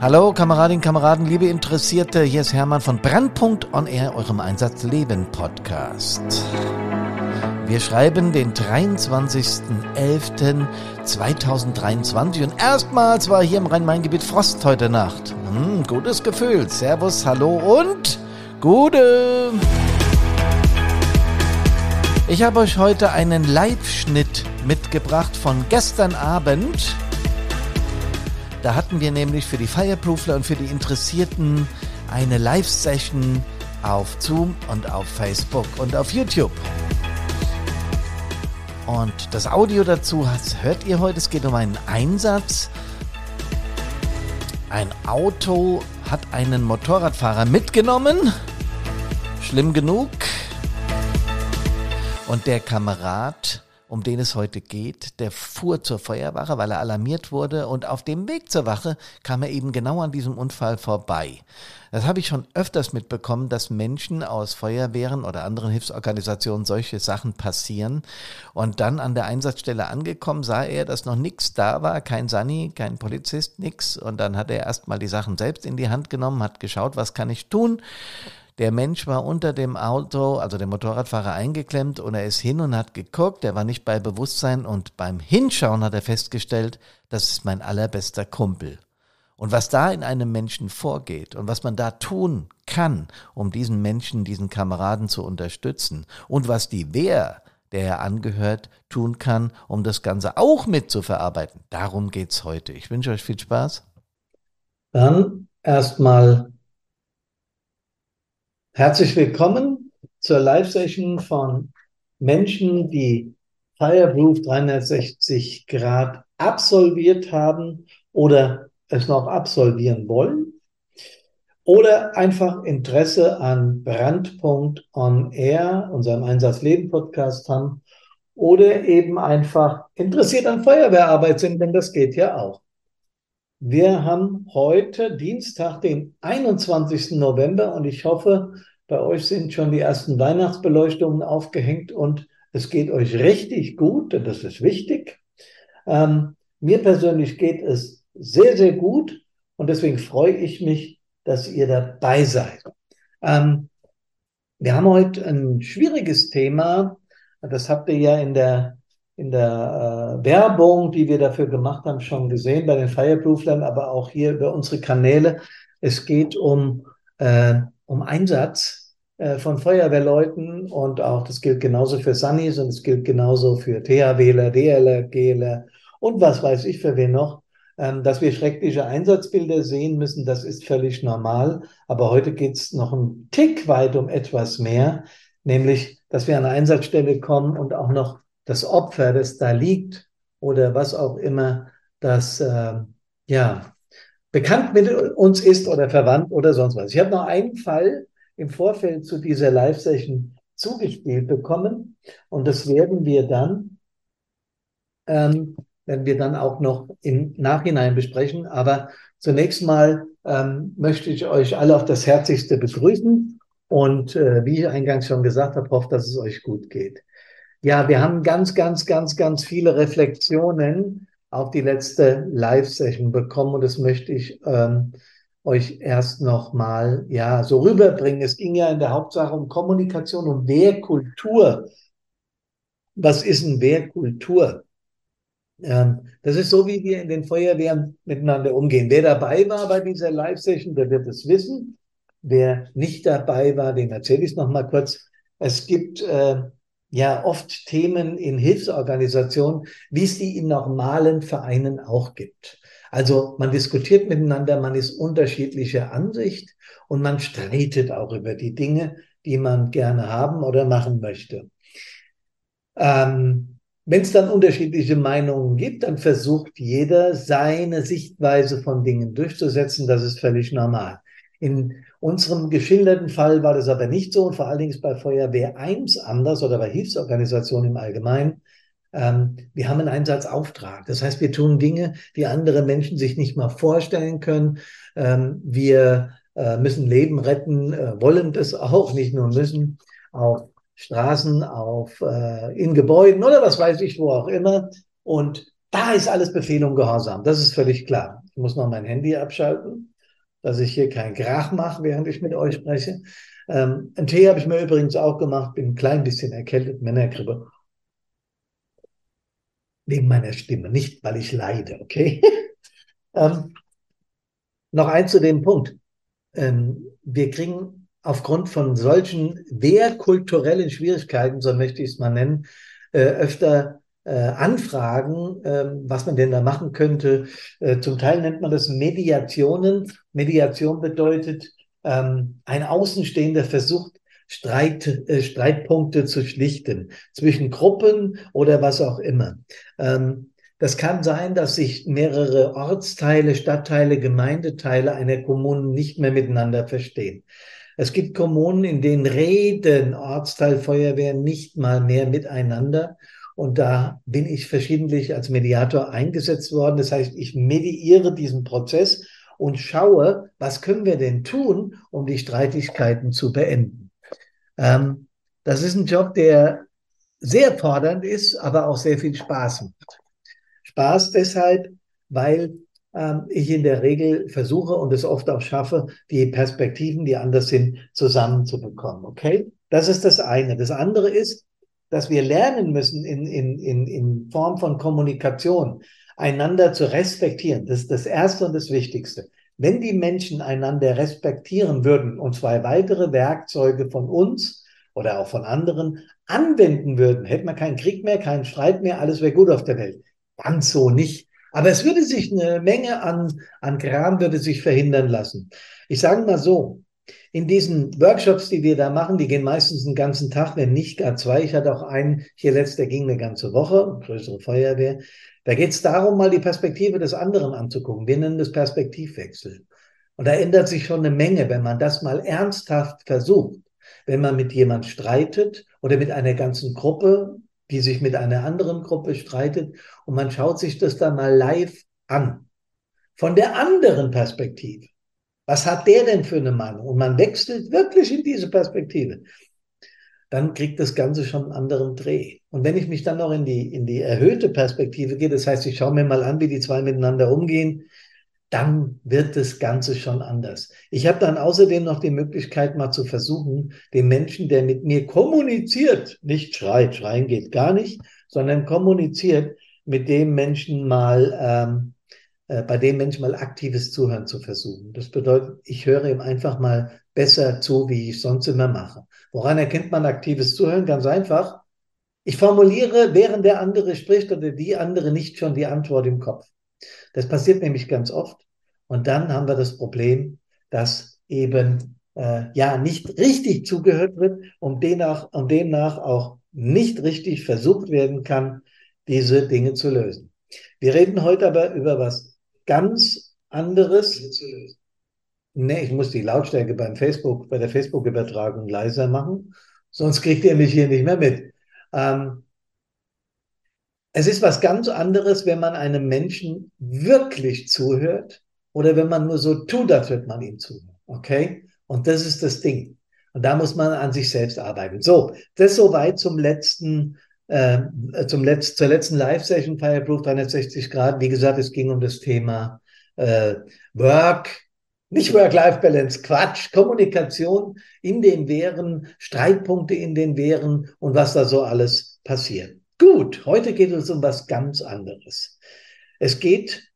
Hallo Kameradinnen, Kameraden, liebe Interessierte, hier ist Hermann von Brandpunkt on Air, eurem Einsatzleben Podcast. Wir schreiben den 23.11.2023 und erstmals war hier im Rhein-Main-Gebiet Frost heute Nacht. Hm, gutes Gefühl. Servus, hallo und Gute. Ich habe euch heute einen Live-Schnitt mitgebracht von gestern Abend. Da hatten wir nämlich für die Fireproofler und für die Interessierten eine Live-Session auf Zoom und auf Facebook und auf YouTube. Und das Audio dazu hört ihr heute. Es geht um einen Einsatz. Ein Auto hat einen Motorradfahrer mitgenommen. Schlimm genug. Und der Kamerad um den es heute geht, der fuhr zur Feuerwache, weil er alarmiert wurde und auf dem Weg zur Wache kam er eben genau an diesem Unfall vorbei. Das habe ich schon öfters mitbekommen, dass Menschen aus Feuerwehren oder anderen Hilfsorganisationen solche Sachen passieren. Und dann an der Einsatzstelle angekommen, sah er, dass noch nichts da war, kein Sani, kein Polizist, nix. Und dann hat er erstmal die Sachen selbst in die Hand genommen, hat geschaut, was kann ich tun. Der Mensch war unter dem Auto, also der Motorradfahrer, eingeklemmt und er ist hin und hat geguckt. Er war nicht bei Bewusstsein und beim Hinschauen hat er festgestellt, das ist mein allerbester Kumpel. Und was da in einem Menschen vorgeht und was man da tun kann, um diesen Menschen, diesen Kameraden zu unterstützen und was die Wehr, der er angehört, tun kann, um das Ganze auch mitzuverarbeiten. Darum geht's heute. Ich wünsche euch viel Spaß. Dann erstmal Herzlich willkommen zur Live-Session von Menschen, die Fireproof 360 Grad absolviert haben oder es noch absolvieren wollen oder einfach Interesse an Brandpunkt on Air, unserem Einsatzleben-Podcast haben oder eben einfach interessiert an Feuerwehrarbeit sind, denn das geht ja auch. Wir haben heute Dienstag, den 21. November und ich hoffe, bei euch sind schon die ersten Weihnachtsbeleuchtungen aufgehängt und es geht euch richtig gut, denn das ist wichtig. Ähm, mir persönlich geht es sehr, sehr gut und deswegen freue ich mich, dass ihr dabei seid. Ähm, wir haben heute ein schwieriges Thema. Das habt ihr ja in der in der äh, Werbung, die wir dafür gemacht haben, schon gesehen bei den Fireprooflern, aber auch hier über unsere Kanäle. Es geht um, äh, um Einsatz äh, von Feuerwehrleuten und auch das gilt genauso für Sunnis und es gilt genauso für THWler, DLer, GLer und was weiß ich für wen noch. Ähm, dass wir schreckliche Einsatzbilder sehen müssen, das ist völlig normal. Aber heute geht es noch einen Tick weit um etwas mehr, nämlich, dass wir an eine Einsatzstelle kommen und auch noch das Opfer, das da liegt oder was auch immer, das äh, ja bekannt mit uns ist oder verwandt oder sonst was. Ich habe noch einen Fall im Vorfeld zu dieser Live-Session zugespielt bekommen und das werden wir dann, ähm, werden wir dann auch noch im Nachhinein besprechen. Aber zunächst mal ähm, möchte ich euch alle auf das Herzlichste begrüßen und äh, wie ich eingangs schon gesagt habe, hoffe, dass es euch gut geht. Ja, wir haben ganz, ganz, ganz, ganz viele Reflexionen auf die letzte Live-Session bekommen und das möchte ich ähm, euch erst nochmal ja so rüberbringen. Es ging ja in der Hauptsache um Kommunikation und Wehrkultur. Was ist ein Wehrkultur? Ähm, das ist so, wie wir in den Feuerwehren miteinander umgehen. Wer dabei war bei dieser Live-Session, der wird es wissen. Wer nicht dabei war, dem erzähle ich es nochmal kurz. Es gibt äh, ja oft Themen in Hilfsorganisationen, wie es die in normalen Vereinen auch gibt. Also man diskutiert miteinander, man ist unterschiedlicher Ansicht und man streitet auch über die Dinge, die man gerne haben oder machen möchte. Ähm, Wenn es dann unterschiedliche Meinungen gibt, dann versucht jeder seine Sichtweise von Dingen durchzusetzen. Das ist völlig normal. In unserem geschilderten Fall war das aber nicht so und vor allen Dingen bei Feuerwehr 1 anders oder bei Hilfsorganisationen im Allgemeinen. Ähm, wir haben einen Einsatzauftrag. Das heißt, wir tun Dinge, die andere Menschen sich nicht mal vorstellen können. Ähm, wir äh, müssen Leben retten, äh, wollen das auch, nicht nur müssen, auf Straßen, auf, äh, in Gebäuden oder was weiß ich, wo auch immer. Und da ist alles Befehl und Gehorsam. Das ist völlig klar. Ich muss noch mein Handy abschalten. Dass ich hier keinen Krach mache, während ich mit euch spreche. Ähm, einen Tee habe ich mir übrigens auch gemacht, bin ein klein bisschen erkältet, Männergrippe. Wegen meiner Stimme, nicht weil ich leide, okay? ähm, noch eins zu dem Punkt. Ähm, wir kriegen aufgrund von solchen wehrkulturellen Schwierigkeiten, so möchte ich es mal nennen, äh, öfter Anfragen, äh, was man denn da machen könnte. Äh, zum Teil nennt man das Mediationen. Mediation bedeutet, ähm, ein Außenstehender versucht, Streit, äh, Streitpunkte zu schlichten zwischen Gruppen oder was auch immer. Ähm, das kann sein, dass sich mehrere Ortsteile, Stadtteile, Gemeindeteile einer Kommune nicht mehr miteinander verstehen. Es gibt Kommunen, in denen reden Ortsteilfeuerwehr nicht mal mehr miteinander. Und da bin ich verschiedentlich als Mediator eingesetzt worden. Das heißt, ich mediiere diesen Prozess und schaue, was können wir denn tun, um die Streitigkeiten zu beenden. Ähm, das ist ein Job, der sehr fordernd ist, aber auch sehr viel Spaß macht. Spaß deshalb, weil ähm, ich in der Regel versuche und es oft auch schaffe, die Perspektiven, die anders sind, zusammenzubekommen. Okay? Das ist das eine. Das andere ist, dass wir lernen müssen in, in, in, in Form von Kommunikation, einander zu respektieren. Das ist das Erste und das Wichtigste. Wenn die Menschen einander respektieren würden und zwei weitere Werkzeuge von uns oder auch von anderen anwenden würden, hätten wir keinen Krieg mehr, keinen Streit mehr, alles wäre gut auf der Welt. Ganz so nicht. Aber es würde sich eine Menge an, an Kram würde sich verhindern lassen. Ich sage mal so, in diesen Workshops, die wir da machen, die gehen meistens einen ganzen Tag, wenn nicht gar zwei. Ich hatte auch einen hier letzt, der ging eine ganze Woche, größere Feuerwehr. Da geht es darum, mal die Perspektive des anderen anzugucken. Wir nennen das Perspektivwechsel. Und da ändert sich schon eine Menge, wenn man das mal ernsthaft versucht. Wenn man mit jemand streitet oder mit einer ganzen Gruppe die sich mit einer anderen Gruppe streitet und man schaut sich das dann mal live an. Von der anderen Perspektive. Was hat der denn für eine Meinung? Und man wechselt wirklich in diese Perspektive. Dann kriegt das Ganze schon einen anderen Dreh. Und wenn ich mich dann noch in die, in die erhöhte Perspektive gehe, das heißt, ich schaue mir mal an, wie die zwei miteinander umgehen, dann wird das Ganze schon anders. Ich habe dann außerdem noch die Möglichkeit, mal zu versuchen, den Menschen, der mit mir kommuniziert, nicht schreit, schreien geht gar nicht, sondern kommuniziert, mit dem Menschen mal, ähm, äh, bei dem Menschen mal aktives Zuhören zu versuchen. Das bedeutet, ich höre ihm einfach mal besser zu, wie ich sonst immer mache. Woran erkennt man aktives Zuhören? Ganz einfach. Ich formuliere, während der andere spricht oder die andere nicht schon die Antwort im Kopf. Das passiert nämlich ganz oft. Und dann haben wir das Problem, dass eben äh, ja nicht richtig zugehört wird und demnach, und demnach auch nicht richtig versucht werden kann, diese Dinge zu lösen. Wir reden heute aber über was ganz anderes. Nee, ich muss die Lautstärke beim Facebook, bei der Facebook-Übertragung leiser machen, sonst kriegt ihr mich hier nicht mehr mit. Ähm, es ist was ganz anderes, wenn man einem Menschen wirklich zuhört oder wenn man nur so tut, als würde man ihm zuhören. Okay? Und das ist das Ding. Und da muss man an sich selbst arbeiten. So, das soweit zum letzten, äh, zum Letz-, zur letzten Live-Session Fireproof 360 Grad. Wie gesagt, es ging um das Thema äh, Work, nicht Work-Life-Balance, Quatsch, Kommunikation in den Wehren, Streitpunkte in den Wehren und was da so alles passiert. Gut, heute geht es um was ganz anderes. Es geht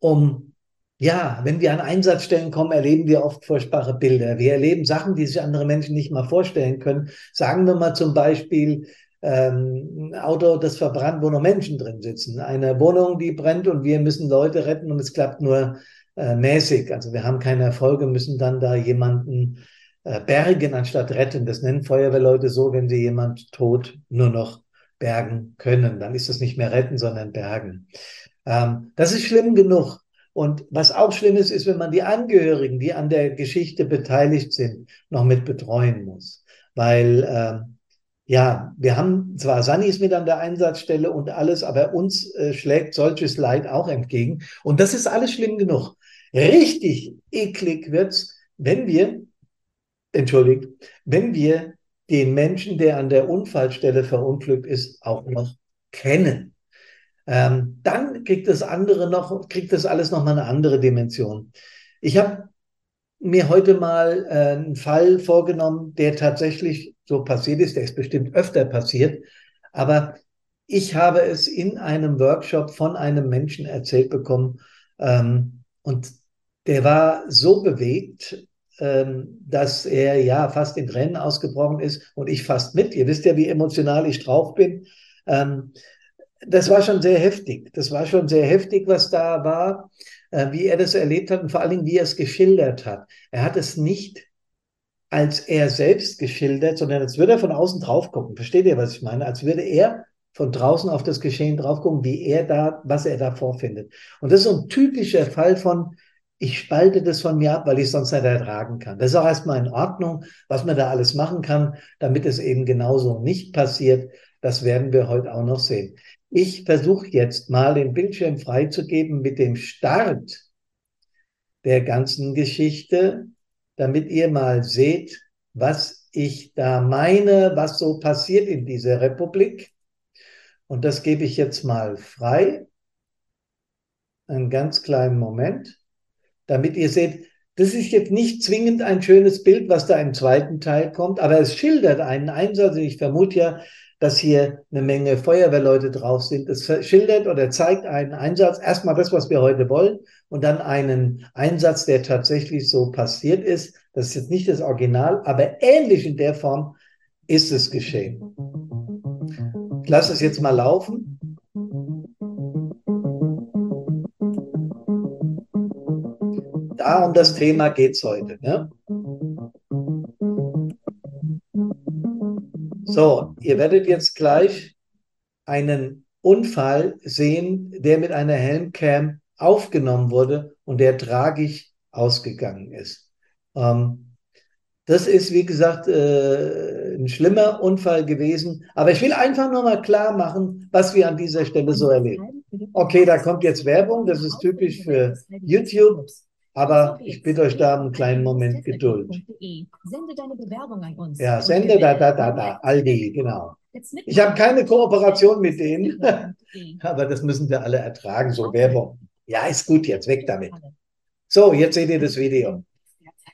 um, ja, wenn wir an Einsatzstellen kommen, erleben wir oft furchtbare Bilder. Wir erleben Sachen, die sich andere Menschen nicht mal vorstellen können. Sagen wir mal zum Beispiel, ähm, ein Auto, das verbrannt, wo noch Menschen drin sitzen. Eine Wohnung, die brennt und wir müssen Leute retten und es klappt nur äh, mäßig. Also wir haben keine Erfolge, müssen dann da jemanden äh, bergen anstatt retten. Das nennen Feuerwehrleute so, wenn sie jemand tot nur noch bergen können. Dann ist es nicht mehr retten, sondern bergen. Ähm, das ist schlimm genug. Und was auch schlimm ist, ist, wenn man die Angehörigen, die an der Geschichte beteiligt sind, noch mit betreuen muss. Weil, ähm, ja, wir haben zwar Sanis mit an der Einsatzstelle und alles, aber uns äh, schlägt solches Leid auch entgegen. Und das ist alles schlimm genug. Richtig eklig wird's, wenn wir, entschuldigt, wenn wir den Menschen, der an der Unfallstelle verunglückt ist, auch noch kennen. Ähm, dann kriegt das andere noch, kriegt das alles noch mal eine andere Dimension. Ich habe mir heute mal äh, einen Fall vorgenommen, der tatsächlich so passiert ist. Der ist bestimmt öfter passiert. Aber ich habe es in einem Workshop von einem Menschen erzählt bekommen. Ähm, und der war so bewegt, ähm, dass er ja fast in Tränen ausgebrochen ist und ich fast mit. Ihr wisst ja, wie emotional ich drauf bin. Ähm, das war schon sehr heftig. Das war schon sehr heftig, was da war, wie er das erlebt hat und vor allen Dingen, wie er es geschildert hat. Er hat es nicht als er selbst geschildert, sondern als würde er von außen drauf gucken. Versteht ihr, was ich meine? Als würde er von draußen auf das Geschehen drauf gucken, wie er da, was er da vorfindet. Und das ist so ein typischer Fall von, ich spalte das von mir ab, weil ich es sonst nicht ertragen kann. Das ist auch erstmal in Ordnung, was man da alles machen kann, damit es eben genauso nicht passiert. Das werden wir heute auch noch sehen. Ich versuche jetzt mal den Bildschirm freizugeben mit dem Start der ganzen Geschichte, damit ihr mal seht, was ich da meine, was so passiert in dieser Republik. Und das gebe ich jetzt mal frei. Einen ganz kleinen Moment, damit ihr seht, das ist jetzt nicht zwingend ein schönes Bild, was da im zweiten Teil kommt, aber es schildert einen Einsatz. Ich vermute ja, dass hier eine Menge Feuerwehrleute drauf sind. Es schildert oder zeigt einen Einsatz, erstmal das, was wir heute wollen, und dann einen Einsatz, der tatsächlich so passiert ist. Das ist jetzt nicht das Original, aber ähnlich in der Form ist es geschehen. Ich lasse es jetzt mal laufen. Da um das Thema geht es heute. Ne? So, ihr werdet jetzt gleich einen Unfall sehen, der mit einer Helmcam aufgenommen wurde und der tragisch ausgegangen ist. Ähm, das ist, wie gesagt, äh, ein schlimmer Unfall gewesen. Aber ich will einfach nur mal klar machen, was wir an dieser Stelle so erleben. Okay, da kommt jetzt Werbung. Das ist typisch für YouTube. Aber ich bitte euch da einen kleinen Moment Geduld. Sende deine Bewerbung an uns. Ja, sende da, da, da, da, Aldi, genau. Ich habe keine Kooperation mit denen, aber das müssen wir alle ertragen, so Werbung. Ja, ist gut jetzt, weg damit. So, jetzt seht ihr das Video.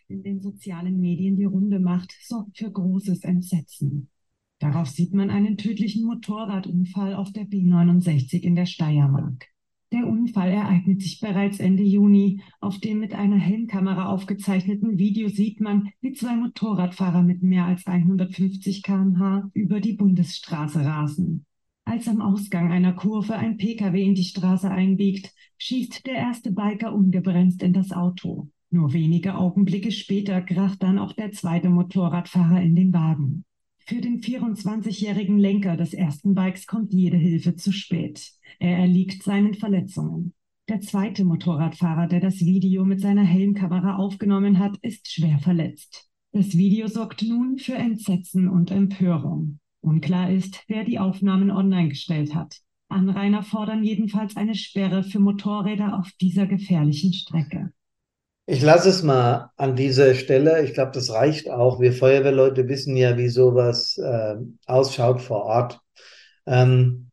In den sozialen Medien die Runde macht, sorgt für großes Entsetzen. Darauf sieht man einen tödlichen Motorradunfall auf der B69 in der Steiermark. Der Unfall ereignet sich bereits Ende Juni. Auf dem mit einer Helmkamera aufgezeichneten Video sieht man, wie zwei Motorradfahrer mit mehr als 150 km/h über die Bundesstraße rasen. Als am Ausgang einer Kurve ein Pkw in die Straße einbiegt, schießt der erste Biker ungebremst in das Auto. Nur wenige Augenblicke später kracht dann auch der zweite Motorradfahrer in den Wagen. Für den 24-jährigen Lenker des ersten Bikes kommt jede Hilfe zu spät. Er erliegt seinen Verletzungen. Der zweite Motorradfahrer, der das Video mit seiner Helmkamera aufgenommen hat, ist schwer verletzt. Das Video sorgt nun für Entsetzen und Empörung. Unklar ist, wer die Aufnahmen online gestellt hat. Anrainer fordern jedenfalls eine Sperre für Motorräder auf dieser gefährlichen Strecke. Ich lasse es mal an dieser Stelle. Ich glaube, das reicht auch. Wir Feuerwehrleute wissen ja, wie sowas äh, ausschaut vor Ort. Ähm,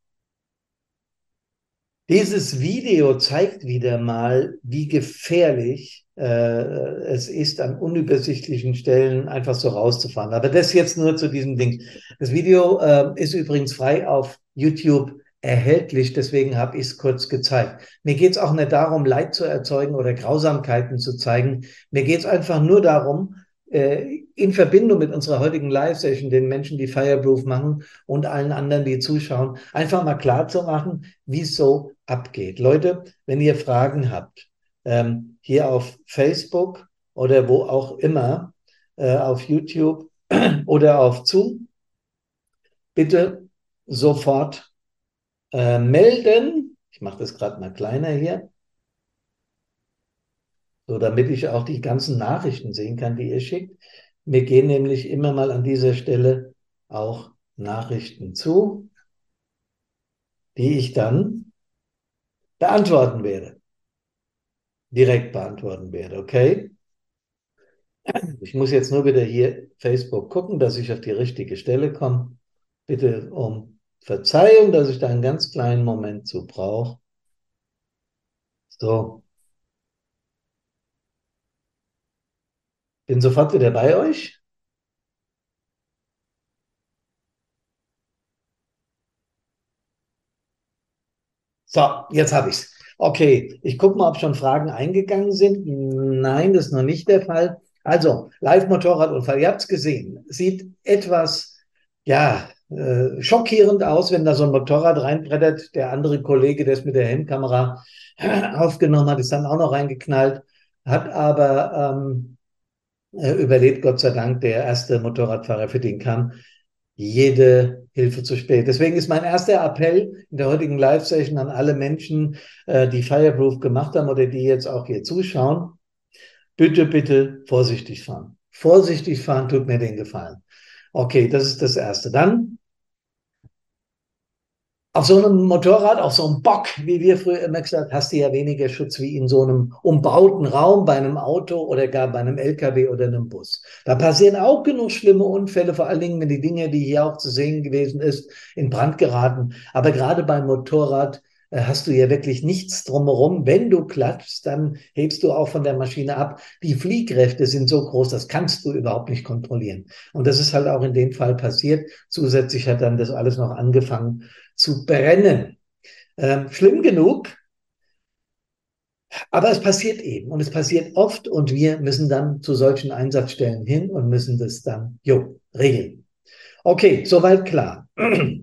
dieses Video zeigt wieder mal, wie gefährlich äh, es ist, an unübersichtlichen Stellen einfach so rauszufahren. Aber das jetzt nur zu diesem Ding. Das Video äh, ist übrigens frei auf YouTube erhältlich, deswegen habe ich es kurz gezeigt. Mir geht es auch nicht darum, Leid zu erzeugen oder Grausamkeiten zu zeigen. Mir geht es einfach nur darum, in Verbindung mit unserer heutigen Live-Session den Menschen, die Fireproof machen und allen anderen, die zuschauen, einfach mal klar zu machen, wie es so abgeht. Leute, wenn ihr Fragen habt, ähm, hier auf Facebook oder wo auch immer, äh, auf YouTube oder auf Zoom, bitte sofort äh, melden. Ich mache das gerade mal kleiner hier. So, damit ich auch die ganzen Nachrichten sehen kann, die ihr schickt. Mir gehen nämlich immer mal an dieser Stelle auch Nachrichten zu, die ich dann beantworten werde. Direkt beantworten werde, okay? Ich muss jetzt nur wieder hier Facebook gucken, dass ich auf die richtige Stelle komme. Bitte um Verzeihung, dass ich da einen ganz kleinen Moment zu brauche. So. Bin sofort wieder bei euch. So, jetzt habe ich es. Okay, ich gucke mal, ob schon Fragen eingegangen sind. Nein, das ist noch nicht der Fall. Also, Live-Motorradunfall, ihr habt es gesehen. Sieht etwas, ja, äh, schockierend aus, wenn da so ein Motorrad reinbrettert. Der andere Kollege, der es mit der Helmkamera aufgenommen hat, ist dann auch noch reingeknallt, hat aber ähm, äh, überlebt, Gott sei Dank, der erste Motorradfahrer, für den kam jede Hilfe zu spät. Deswegen ist mein erster Appell in der heutigen Live-Session an alle Menschen, äh, die Fireproof gemacht haben oder die jetzt auch hier zuschauen. Bitte, bitte vorsichtig fahren. Vorsichtig fahren tut mir den Gefallen. Okay, das ist das Erste. Dann auf so einem Motorrad, auf so einem Bock, wie wir früher immer gesagt, hast du ja weniger Schutz wie in so einem umbauten Raum bei einem Auto oder gar bei einem LKW oder einem Bus. Da passieren auch genug schlimme Unfälle, vor allen Dingen, wenn die Dinge, die hier auch zu sehen gewesen ist, in Brand geraten. Aber gerade beim Motorrad hast du ja wirklich nichts drumherum. Wenn du klatschst, dann hebst du auch von der Maschine ab. Die Fliehkräfte sind so groß, das kannst du überhaupt nicht kontrollieren. Und das ist halt auch in dem Fall passiert. Zusätzlich hat dann das alles noch angefangen zu brennen. Ähm, schlimm genug, aber es passiert eben und es passiert oft und wir müssen dann zu solchen Einsatzstellen hin und müssen das dann, jo, regeln. Okay, soweit klar.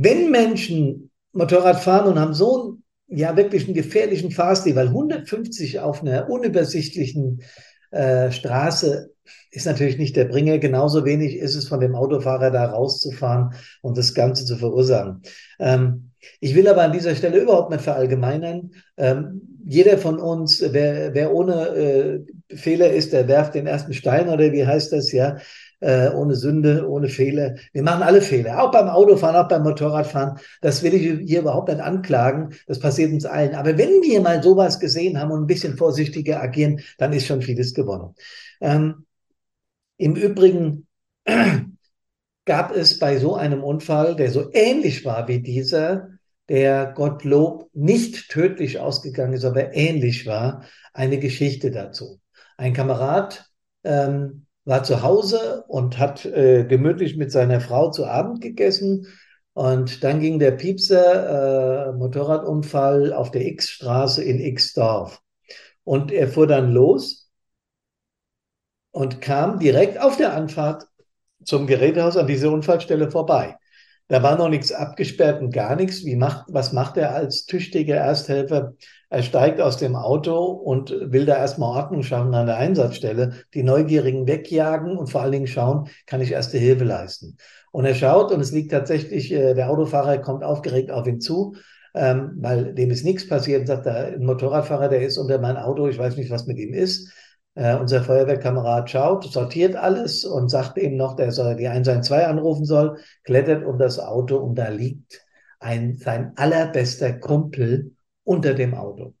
Wenn Menschen Motorrad fahren und haben so einen, ja, wirklich einen gefährlichen Fahrstil, weil 150 auf einer unübersichtlichen äh, Straße ist natürlich nicht der Bringer. Genauso wenig ist es von dem Autofahrer da rauszufahren und das Ganze zu verursachen. Ähm, ich will aber an dieser Stelle überhaupt nicht verallgemeinern. Ähm, jeder von uns, wer, wer ohne äh, Fehler ist, der werft den ersten Stein oder wie heißt das, ja, äh, ohne Sünde, ohne Fehler. Wir machen alle Fehler, auch beim Autofahren, auch beim Motorradfahren. Das will ich hier überhaupt nicht anklagen. Das passiert uns allen. Aber wenn wir mal sowas gesehen haben und ein bisschen vorsichtiger agieren, dann ist schon vieles gewonnen. Ähm, Im Übrigen gab es bei so einem Unfall, der so ähnlich war wie dieser, der Gottlob nicht tödlich ausgegangen ist, aber ähnlich war, eine Geschichte dazu. Ein Kamerad ähm, war zu Hause und hat äh, gemütlich mit seiner Frau zu Abend gegessen. Und dann ging der Piepser äh, Motorradunfall auf der X-Straße in X-Dorf. Und er fuhr dann los und kam direkt auf der Anfahrt zum Gerätehaus an dieser Unfallstelle vorbei. Da war noch nichts abgesperrt und gar nichts. Wie macht, was macht er als tüchtiger Ersthelfer? Er steigt aus dem Auto und will da erstmal Ordnung schaffen an der Einsatzstelle, die Neugierigen wegjagen und vor allen Dingen schauen, kann ich erste Hilfe leisten. Und er schaut und es liegt tatsächlich, äh, der Autofahrer kommt aufgeregt auf ihn zu, ähm, weil dem ist nichts passiert und sagt, da ein Motorradfahrer, der ist unter mein Auto, ich weiß nicht, was mit ihm ist. Äh, unser Feuerwehrkamerad schaut, sortiert alles und sagt ihm noch, der soll die 112 anrufen soll, klettert um das Auto und da liegt ein, sein allerbester Kumpel unter dem Auto.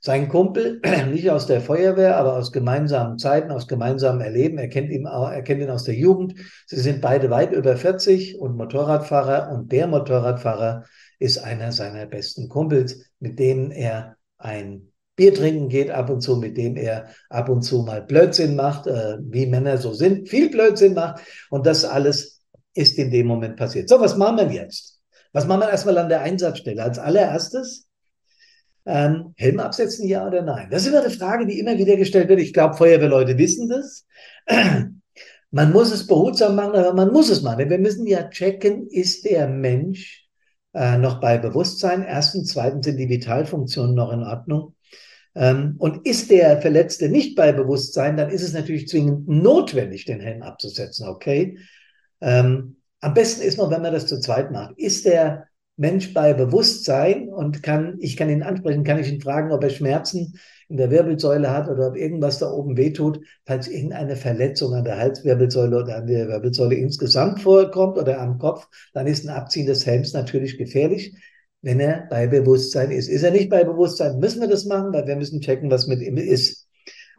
Sein Kumpel, nicht aus der Feuerwehr, aber aus gemeinsamen Zeiten, aus gemeinsamem Erleben, er kennt ihn, er kennt ihn aus der Jugend. Sie sind beide weit über 40 und Motorradfahrer und der Motorradfahrer ist einer seiner besten Kumpels, mit dem er ein Bier trinken geht ab und zu, mit dem er ab und zu mal Blödsinn macht, äh, wie Männer so sind, viel Blödsinn macht. Und das alles ist in dem Moment passiert. So, was machen wir jetzt? Was machen wir erstmal an der Einsatzstelle? Als allererstes ähm, Helm absetzen, ja oder nein? Das ist immer eine Frage, die immer wieder gestellt wird. Ich glaube, Feuerwehrleute wissen das. Man muss es behutsam machen, aber man muss es machen. Denn wir müssen ja checken, ist der Mensch äh, noch bei Bewusstsein? Erstens, zweitens sind die Vitalfunktionen noch in Ordnung. Ähm, und ist der Verletzte nicht bei Bewusstsein, dann ist es natürlich zwingend notwendig, den Helm abzusetzen, okay? Ähm, am besten ist man, wenn man das zu zweit macht. Ist der Mensch bei Bewusstsein und kann, ich kann ihn ansprechen, kann ich ihn fragen, ob er Schmerzen in der Wirbelsäule hat oder ob irgendwas da oben wehtut, falls irgendeine Verletzung an der Halswirbelsäule oder an der Wirbelsäule insgesamt vorkommt oder am Kopf, dann ist ein Abziehen des Helms natürlich gefährlich wenn er bei Bewusstsein ist. Ist er nicht bei Bewusstsein, müssen wir das machen, weil wir müssen checken, was mit ihm ist.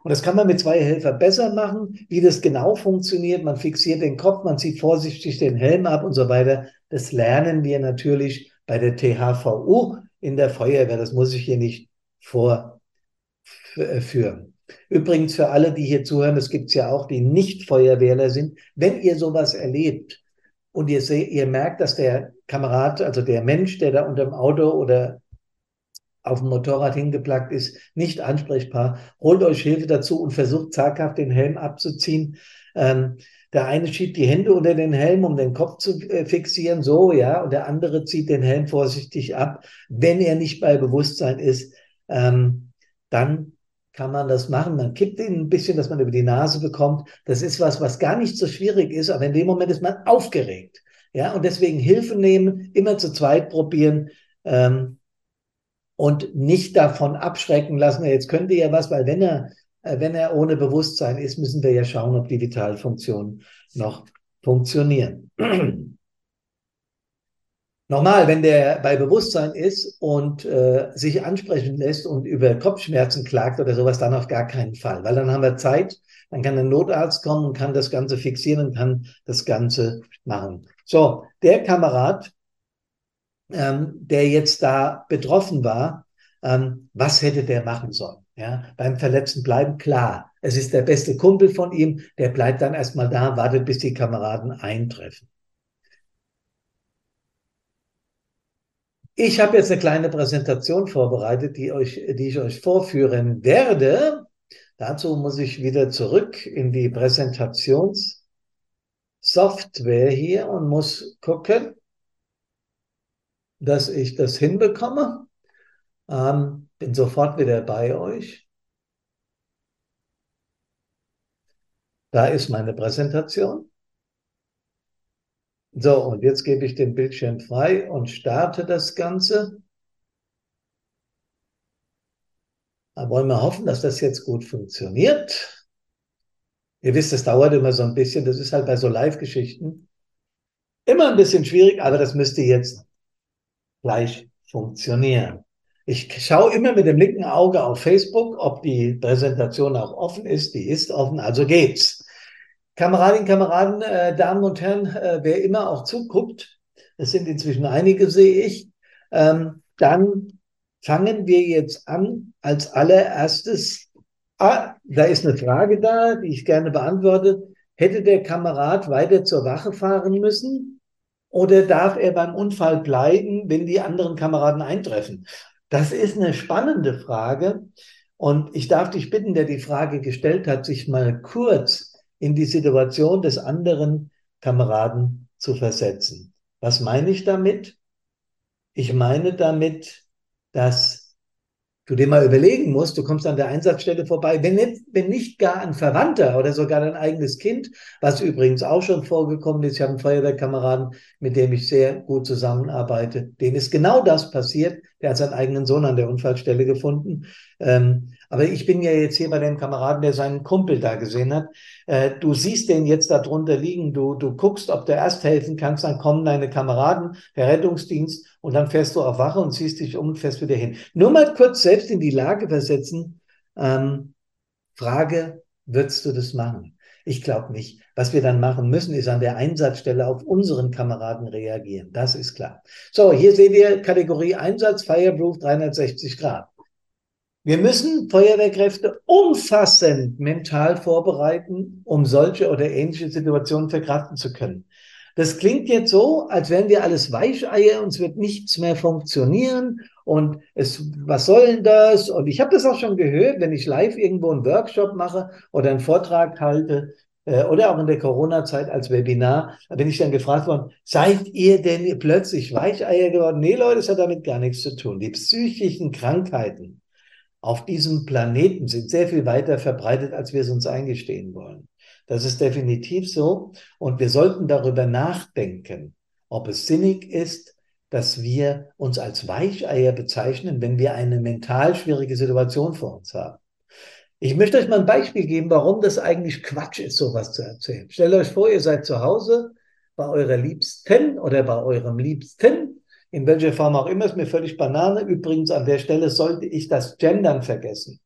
Und das kann man mit zwei Helfern besser machen. Wie das genau funktioniert, man fixiert den Kopf, man zieht vorsichtig den Helm ab und so weiter. Das lernen wir natürlich bei der THVU in der Feuerwehr. Das muss ich hier nicht vorführen. Übrigens für alle, die hier zuhören, das gibt's ja auch, die nicht Feuerwehrler sind, wenn ihr sowas erlebt und ihr, seht, ihr merkt, dass der Kamerad, also der Mensch, der da unter dem Auto oder auf dem Motorrad hingeplagt ist, nicht ansprechbar, holt euch Hilfe dazu und versucht zaghaft den Helm abzuziehen. Ähm, der eine schiebt die Hände unter den Helm, um den Kopf zu äh, fixieren, so, ja, und der andere zieht den Helm vorsichtig ab. Wenn er nicht bei Bewusstsein ist, ähm, dann kann man das machen. Man kippt ihn ein bisschen, dass man über die Nase bekommt. Das ist was, was gar nicht so schwierig ist, aber in dem Moment ist man aufgeregt. Ja, und deswegen Hilfe nehmen, immer zu zweit probieren ähm, und nicht davon abschrecken lassen. Jetzt könnte ja was, weil wenn er, äh, wenn er ohne Bewusstsein ist, müssen wir ja schauen, ob die Vitalfunktionen noch funktionieren. Nochmal, wenn der bei Bewusstsein ist und äh, sich ansprechen lässt und über Kopfschmerzen klagt oder sowas, dann auf gar keinen Fall, weil dann haben wir Zeit, dann kann ein Notarzt kommen und kann das Ganze fixieren und kann das Ganze machen. So, der Kamerad, ähm, der jetzt da betroffen war, ähm, was hätte der machen sollen? Ja, beim Verletzten bleiben klar. Es ist der beste Kumpel von ihm, der bleibt dann erstmal da, wartet, bis die Kameraden eintreffen. Ich habe jetzt eine kleine Präsentation vorbereitet, die, euch, die ich euch vorführen werde. Dazu muss ich wieder zurück in die Präsentationssoftware hier und muss gucken, dass ich das hinbekomme. Ähm, bin sofort wieder bei euch. Da ist meine Präsentation. So, und jetzt gebe ich den Bildschirm frei und starte das Ganze. Wollen wir hoffen, dass das jetzt gut funktioniert. Ihr wisst, das dauert immer so ein bisschen. Das ist halt bei so Live-Geschichten immer ein bisschen schwierig, aber das müsste jetzt gleich funktionieren. Ich schaue immer mit dem linken Auge auf Facebook, ob die Präsentation auch offen ist. Die ist offen, also geht's. Kameradinnen, Kameraden, äh, Damen und Herren, äh, wer immer auch zuguckt, es sind inzwischen einige, sehe ich, ähm, dann fangen wir jetzt an als allererstes. Ah, da ist eine Frage da, die ich gerne beantworte. Hätte der Kamerad weiter zur Wache fahren müssen oder darf er beim Unfall bleiben, wenn die anderen Kameraden eintreffen? Das ist eine spannende Frage. Und ich darf dich bitten, der die Frage gestellt hat, sich mal kurz in die Situation des anderen Kameraden zu versetzen. Was meine ich damit? Ich meine damit, dass du dir mal überlegen musst, du kommst an der Einsatzstelle vorbei, wenn nicht, wenn nicht gar ein Verwandter oder sogar dein eigenes Kind, was übrigens auch schon vorgekommen ist, ich habe einen Feuerwehrkameraden, mit dem ich sehr gut zusammenarbeite, dem ist genau das passiert, der hat seinen eigenen Sohn an der Unfallstelle gefunden. Ähm, aber ich bin ja jetzt hier bei dem Kameraden, der seinen Kumpel da gesehen hat. Äh, du siehst den jetzt da drunter liegen, du, du guckst, ob du erst helfen kannst, dann kommen deine Kameraden, der Rettungsdienst und dann fährst du auf Wache und ziehst dich um und fährst wieder hin. Nur mal kurz selbst in die Lage versetzen. Ähm, Frage, würdest du das machen? Ich glaube nicht. Was wir dann machen müssen, ist an der Einsatzstelle auf unseren Kameraden reagieren. Das ist klar. So, hier seht ihr Kategorie Einsatz, Fireproof 360 Grad. Wir müssen Feuerwehrkräfte umfassend mental vorbereiten, um solche oder ähnliche Situationen verkraften zu können. Das klingt jetzt so, als wären wir alles Weicheier, uns wird nichts mehr funktionieren und es, was soll denn das? Und ich habe das auch schon gehört, wenn ich live irgendwo einen Workshop mache oder einen Vortrag halte äh, oder auch in der Corona-Zeit als Webinar, da bin ich dann gefragt worden, seid ihr denn plötzlich Weicheier geworden? Nee, Leute, das hat damit gar nichts zu tun. Die psychischen Krankheiten, auf diesem Planeten sind sehr viel weiter verbreitet, als wir es uns eingestehen wollen. Das ist definitiv so. Und wir sollten darüber nachdenken, ob es sinnig ist, dass wir uns als Weicheier bezeichnen, wenn wir eine mental schwierige Situation vor uns haben. Ich möchte euch mal ein Beispiel geben, warum das eigentlich Quatsch ist, sowas zu erzählen. Stellt euch vor, ihr seid zu Hause bei eurer Liebsten oder bei eurem Liebsten in welcher Form auch immer, ist mir völlig Banane. Übrigens, an der Stelle sollte ich das Gendern vergessen,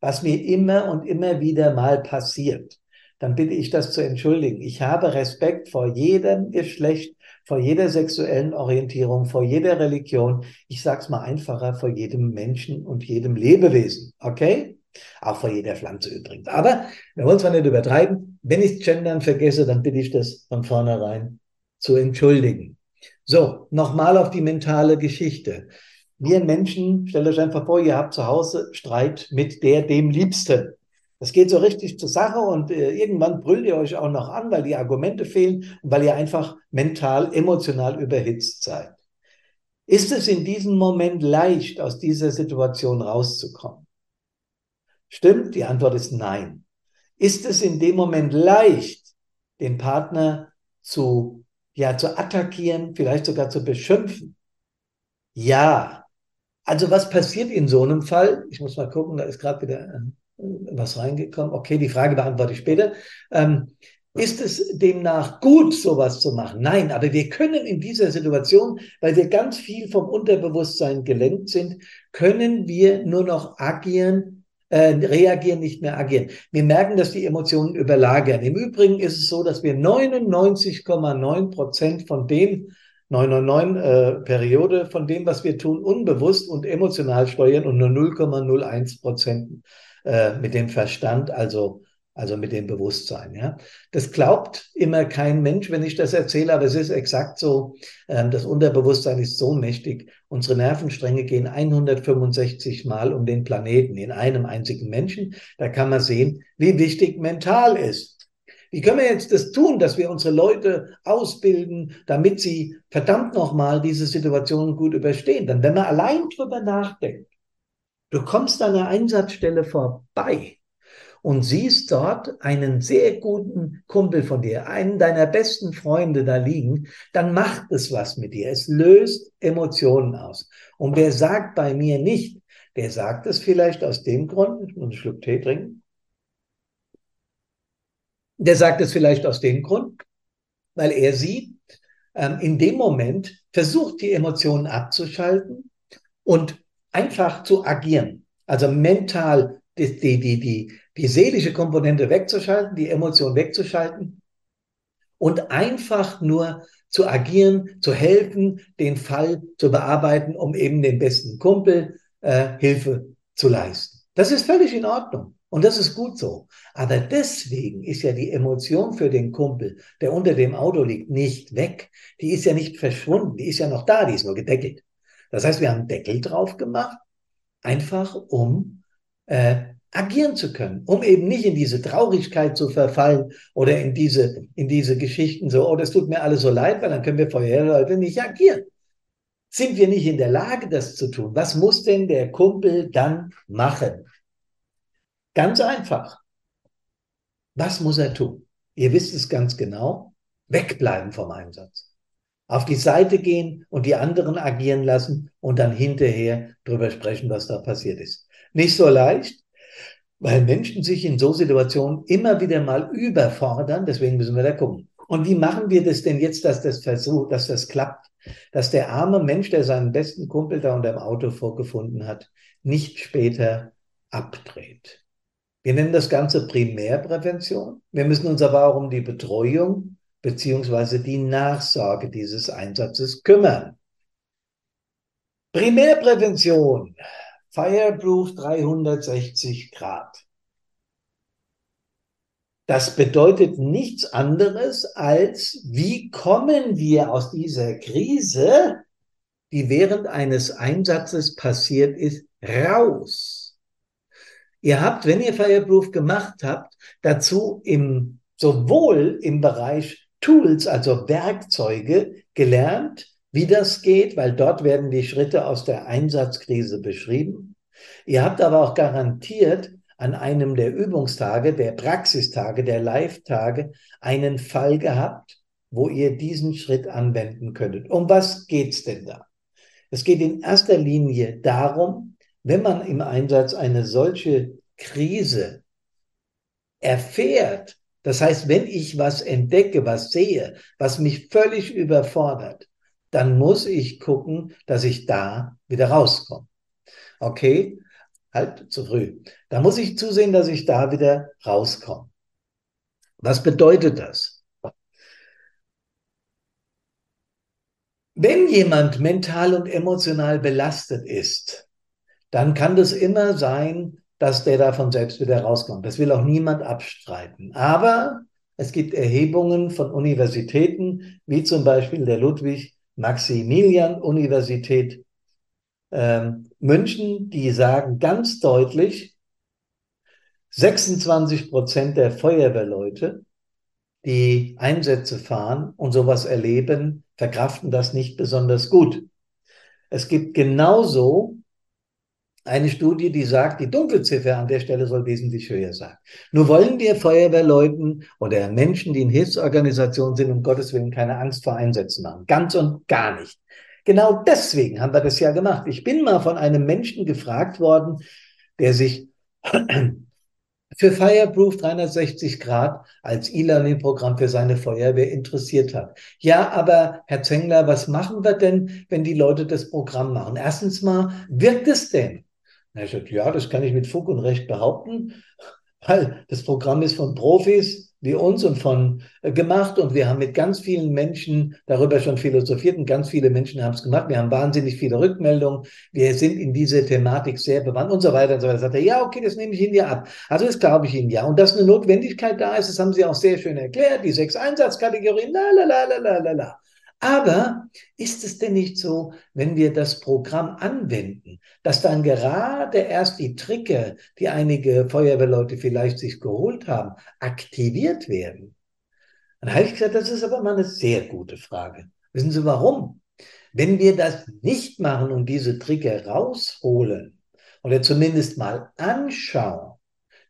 was mir immer und immer wieder mal passiert. Dann bitte ich das zu entschuldigen. Ich habe Respekt vor jedem Geschlecht, vor jeder sexuellen Orientierung, vor jeder Religion. Ich sag's mal einfacher, vor jedem Menschen und jedem Lebewesen. Okay? Auch vor jeder Pflanze übrigens. Aber wir wollen zwar nicht übertreiben. Wenn ich Gendern vergesse, dann bitte ich das von vornherein zu entschuldigen. So, nochmal auf die mentale Geschichte. Wir Menschen, stellt euch einfach vor, ihr habt zu Hause Streit mit der dem Liebsten. Das geht so richtig zur Sache und äh, irgendwann brüllt ihr euch auch noch an, weil die Argumente fehlen und weil ihr einfach mental, emotional überhitzt seid. Ist es in diesem Moment leicht, aus dieser Situation rauszukommen? Stimmt? Die Antwort ist nein. Ist es in dem Moment leicht, den Partner zu, ja, zu attackieren, vielleicht sogar zu beschimpfen? Ja. Also was passiert in so einem Fall? Ich muss mal gucken, da ist gerade wieder äh, was reingekommen. Okay, die Frage beantworte ich später. Ähm, ist es demnach gut, sowas zu machen? Nein, aber wir können in dieser Situation, weil wir ganz viel vom Unterbewusstsein gelenkt sind, können wir nur noch agieren, äh, reagieren, nicht mehr agieren. Wir merken, dass die Emotionen überlagern. Im Übrigen ist es so, dass wir 99,9 Prozent von dem, 999 äh, Periode von dem, was wir tun, unbewusst und emotional steuern und nur 0,01 Prozent äh, mit dem Verstand, also also mit dem Bewusstsein. Ja, das glaubt immer kein Mensch, wenn ich das erzähle, aber es ist exakt so. Ähm, das Unterbewusstsein ist so mächtig. Unsere Nervenstränge gehen 165 Mal um den Planeten in einem einzigen Menschen. Da kann man sehen, wie wichtig mental ist. Wie können wir jetzt das tun, dass wir unsere Leute ausbilden, damit sie verdammt nochmal diese Situationen gut überstehen? Dann, wenn man allein drüber nachdenkt, du kommst an einer Einsatzstelle vorbei, und siehst dort einen sehr guten Kumpel von dir, einen deiner besten Freunde da liegen, dann macht es was mit dir. Es löst Emotionen aus. Und wer sagt bei mir nicht, der sagt es vielleicht aus dem Grund, ich muss einen Schluck Tee trinken, der sagt es vielleicht aus dem Grund, weil er sieht, ähm, in dem Moment versucht die Emotionen abzuschalten und einfach zu agieren. Also mental die, die, die, die, die seelische Komponente wegzuschalten, die Emotion wegzuschalten und einfach nur zu agieren, zu helfen, den Fall zu bearbeiten, um eben dem besten Kumpel äh, Hilfe zu leisten. Das ist völlig in Ordnung und das ist gut so. Aber deswegen ist ja die Emotion für den Kumpel, der unter dem Auto liegt, nicht weg. Die ist ja nicht verschwunden, die ist ja noch da, die ist nur gedeckelt. Das heißt, wir haben Deckel drauf gemacht, einfach um äh, agieren zu können, um eben nicht in diese Traurigkeit zu verfallen oder in diese, in diese Geschichten so, oh, das tut mir alles so leid, weil dann können wir vorher Leute nicht agieren. Sind wir nicht in der Lage, das zu tun? Was muss denn der Kumpel dann machen? Ganz einfach. Was muss er tun? Ihr wisst es ganz genau. Wegbleiben vom Einsatz. Auf die Seite gehen und die anderen agieren lassen und dann hinterher drüber sprechen, was da passiert ist. Nicht so leicht, weil Menschen sich in so Situationen immer wieder mal überfordern. Deswegen müssen wir da gucken. Und wie machen wir das denn jetzt, dass das versucht, dass das klappt? Dass der arme Mensch, der seinen besten Kumpel da unter dem Auto vorgefunden hat, nicht später abdreht. Wir nennen das Ganze Primärprävention. Wir müssen uns aber auch um die Betreuung beziehungsweise die Nachsorge dieses Einsatzes kümmern. Primärprävention Fireproof 360 Grad. Das bedeutet nichts anderes als, wie kommen wir aus dieser Krise, die während eines Einsatzes passiert ist, raus. Ihr habt, wenn ihr Fireproof gemacht habt, dazu im, sowohl im Bereich Tools, also Werkzeuge, gelernt, wie das geht, weil dort werden die Schritte aus der Einsatzkrise beschrieben. Ihr habt aber auch garantiert an einem der Übungstage, der Praxistage, der Live-Tage einen Fall gehabt, wo ihr diesen Schritt anwenden könntet. Um was geht's denn da? Es geht in erster Linie darum, wenn man im Einsatz eine solche Krise erfährt, das heißt, wenn ich was entdecke, was sehe, was mich völlig überfordert, dann muss ich gucken, dass ich da wieder rauskomme. Okay, halt zu früh. Da muss ich zusehen, dass ich da wieder rauskomme. Was bedeutet das? Wenn jemand mental und emotional belastet ist, dann kann das immer sein, dass der davon selbst wieder rauskommt. Das will auch niemand abstreiten. Aber es gibt Erhebungen von Universitäten, wie zum Beispiel der Ludwig-Maximilian-Universität ähm, München, die sagen ganz deutlich, 26 Prozent der Feuerwehrleute, die Einsätze fahren und sowas erleben, verkraften das nicht besonders gut. Es gibt genauso eine Studie, die sagt, die Dunkelziffer an der Stelle soll wesentlich höher sein. Nur wollen wir Feuerwehrleuten oder Menschen, die in Hilfsorganisationen sind, um Gottes Willen keine Angst vor Einsätzen machen. Ganz und gar nicht. Genau deswegen haben wir das ja gemacht. Ich bin mal von einem Menschen gefragt worden, der sich für Fireproof 360 Grad als E-Learning-Programm für seine Feuerwehr interessiert hat. Ja, aber Herr Zengler, was machen wir denn, wenn die Leute das Programm machen? Erstens mal, wirkt es denn? Ich sagte, ja, das kann ich mit Fug und Recht behaupten, weil das Programm ist von Profis, wie uns und von äh, gemacht und wir haben mit ganz vielen Menschen darüber schon philosophiert und ganz viele Menschen haben es gemacht. Wir haben wahnsinnig viele Rückmeldungen. Wir sind in diese Thematik sehr bewandt und so weiter und so weiter. Sagt er, ja, okay, das nehme ich Ihnen ja ab. Also das glaube ich Ihnen ja. Und dass eine Notwendigkeit da ist, das haben Sie auch sehr schön erklärt. Die sechs Einsatzkategorien, la la la la la la. Aber ist es denn nicht so, wenn wir das Programm anwenden, dass dann gerade erst die Trigger, die einige Feuerwehrleute vielleicht sich geholt haben, aktiviert werden? Dann habe ich gesagt, das ist aber mal eine sehr gute Frage. Wissen Sie warum? Wenn wir das nicht machen und diese Trigger rausholen oder zumindest mal anschauen,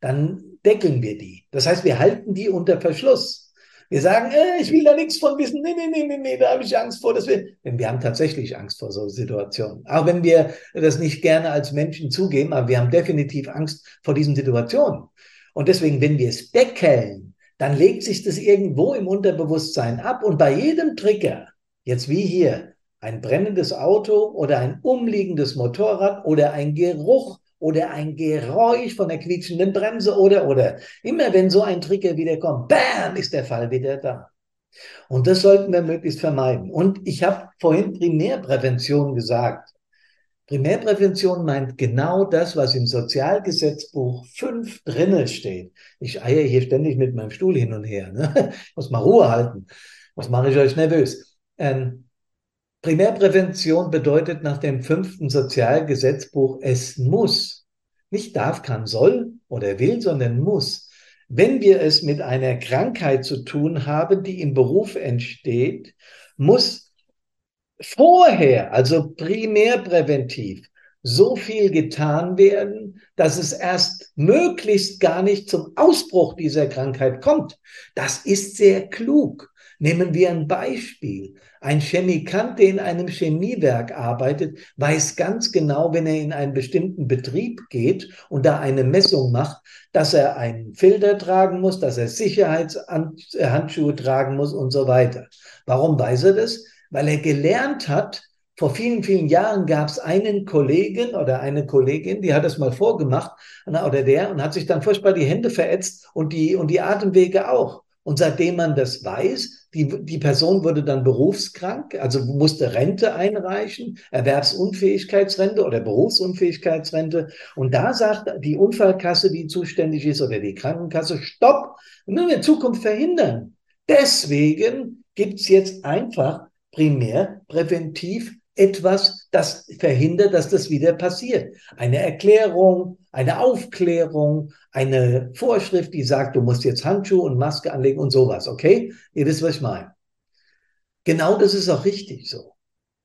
dann deckeln wir die. Das heißt, wir halten die unter Verschluss. Wir sagen, äh, ich will da nichts von wissen. Nee, nee, nee, nee, nee, da habe ich Angst vor. Das will. Denn wir haben tatsächlich Angst vor so Situationen. Auch wenn wir das nicht gerne als Menschen zugeben, aber wir haben definitiv Angst vor diesen Situationen. Und deswegen, wenn wir es deckeln, dann legt sich das irgendwo im Unterbewusstsein ab. Und bei jedem Trigger, jetzt wie hier, ein brennendes Auto oder ein umliegendes Motorrad oder ein Geruch oder ein Geräusch von der quietschenden Bremse oder, oder. Immer wenn so ein Trigger wieder kommt, bam, ist der Fall wieder da. Und das sollten wir möglichst vermeiden. Und ich habe vorhin Primärprävention gesagt. Primärprävention meint genau das, was im Sozialgesetzbuch 5 drinne steht. Ich eier hier ständig mit meinem Stuhl hin und her. Ne? Muss mal Ruhe halten. Was mache ich euch nervös? Ähm, Primärprävention bedeutet nach dem fünften Sozialgesetzbuch, es muss, nicht darf, kann, soll oder will, sondern muss. Wenn wir es mit einer Krankheit zu tun haben, die im Beruf entsteht, muss vorher, also primärpräventiv, so viel getan werden, dass es erst möglichst gar nicht zum Ausbruch dieser Krankheit kommt. Das ist sehr klug. Nehmen wir ein Beispiel. Ein Chemikant, der in einem Chemiewerk arbeitet, weiß ganz genau, wenn er in einen bestimmten Betrieb geht und da eine Messung macht, dass er einen Filter tragen muss, dass er Sicherheitshandschuhe tragen muss und so weiter. Warum weiß er das? Weil er gelernt hat, vor vielen, vielen Jahren gab es einen Kollegen oder eine Kollegin, die hat das mal vorgemacht, oder der, und hat sich dann furchtbar die Hände verätzt und die, und die Atemwege auch. Und seitdem man das weiß, die, die Person wurde dann berufskrank, also musste Rente einreichen, Erwerbsunfähigkeitsrente oder Berufsunfähigkeitsrente. Und da sagt die Unfallkasse, die zuständig ist, oder die Krankenkasse, stopp, wir müssen in Zukunft verhindern. Deswegen gibt's jetzt einfach primär präventiv etwas, das verhindert, dass das wieder passiert. Eine Erklärung, eine Aufklärung, eine Vorschrift, die sagt, du musst jetzt Handschuhe und Maske anlegen und sowas, okay? Ihr wisst, was ich meine. Genau das ist auch richtig so.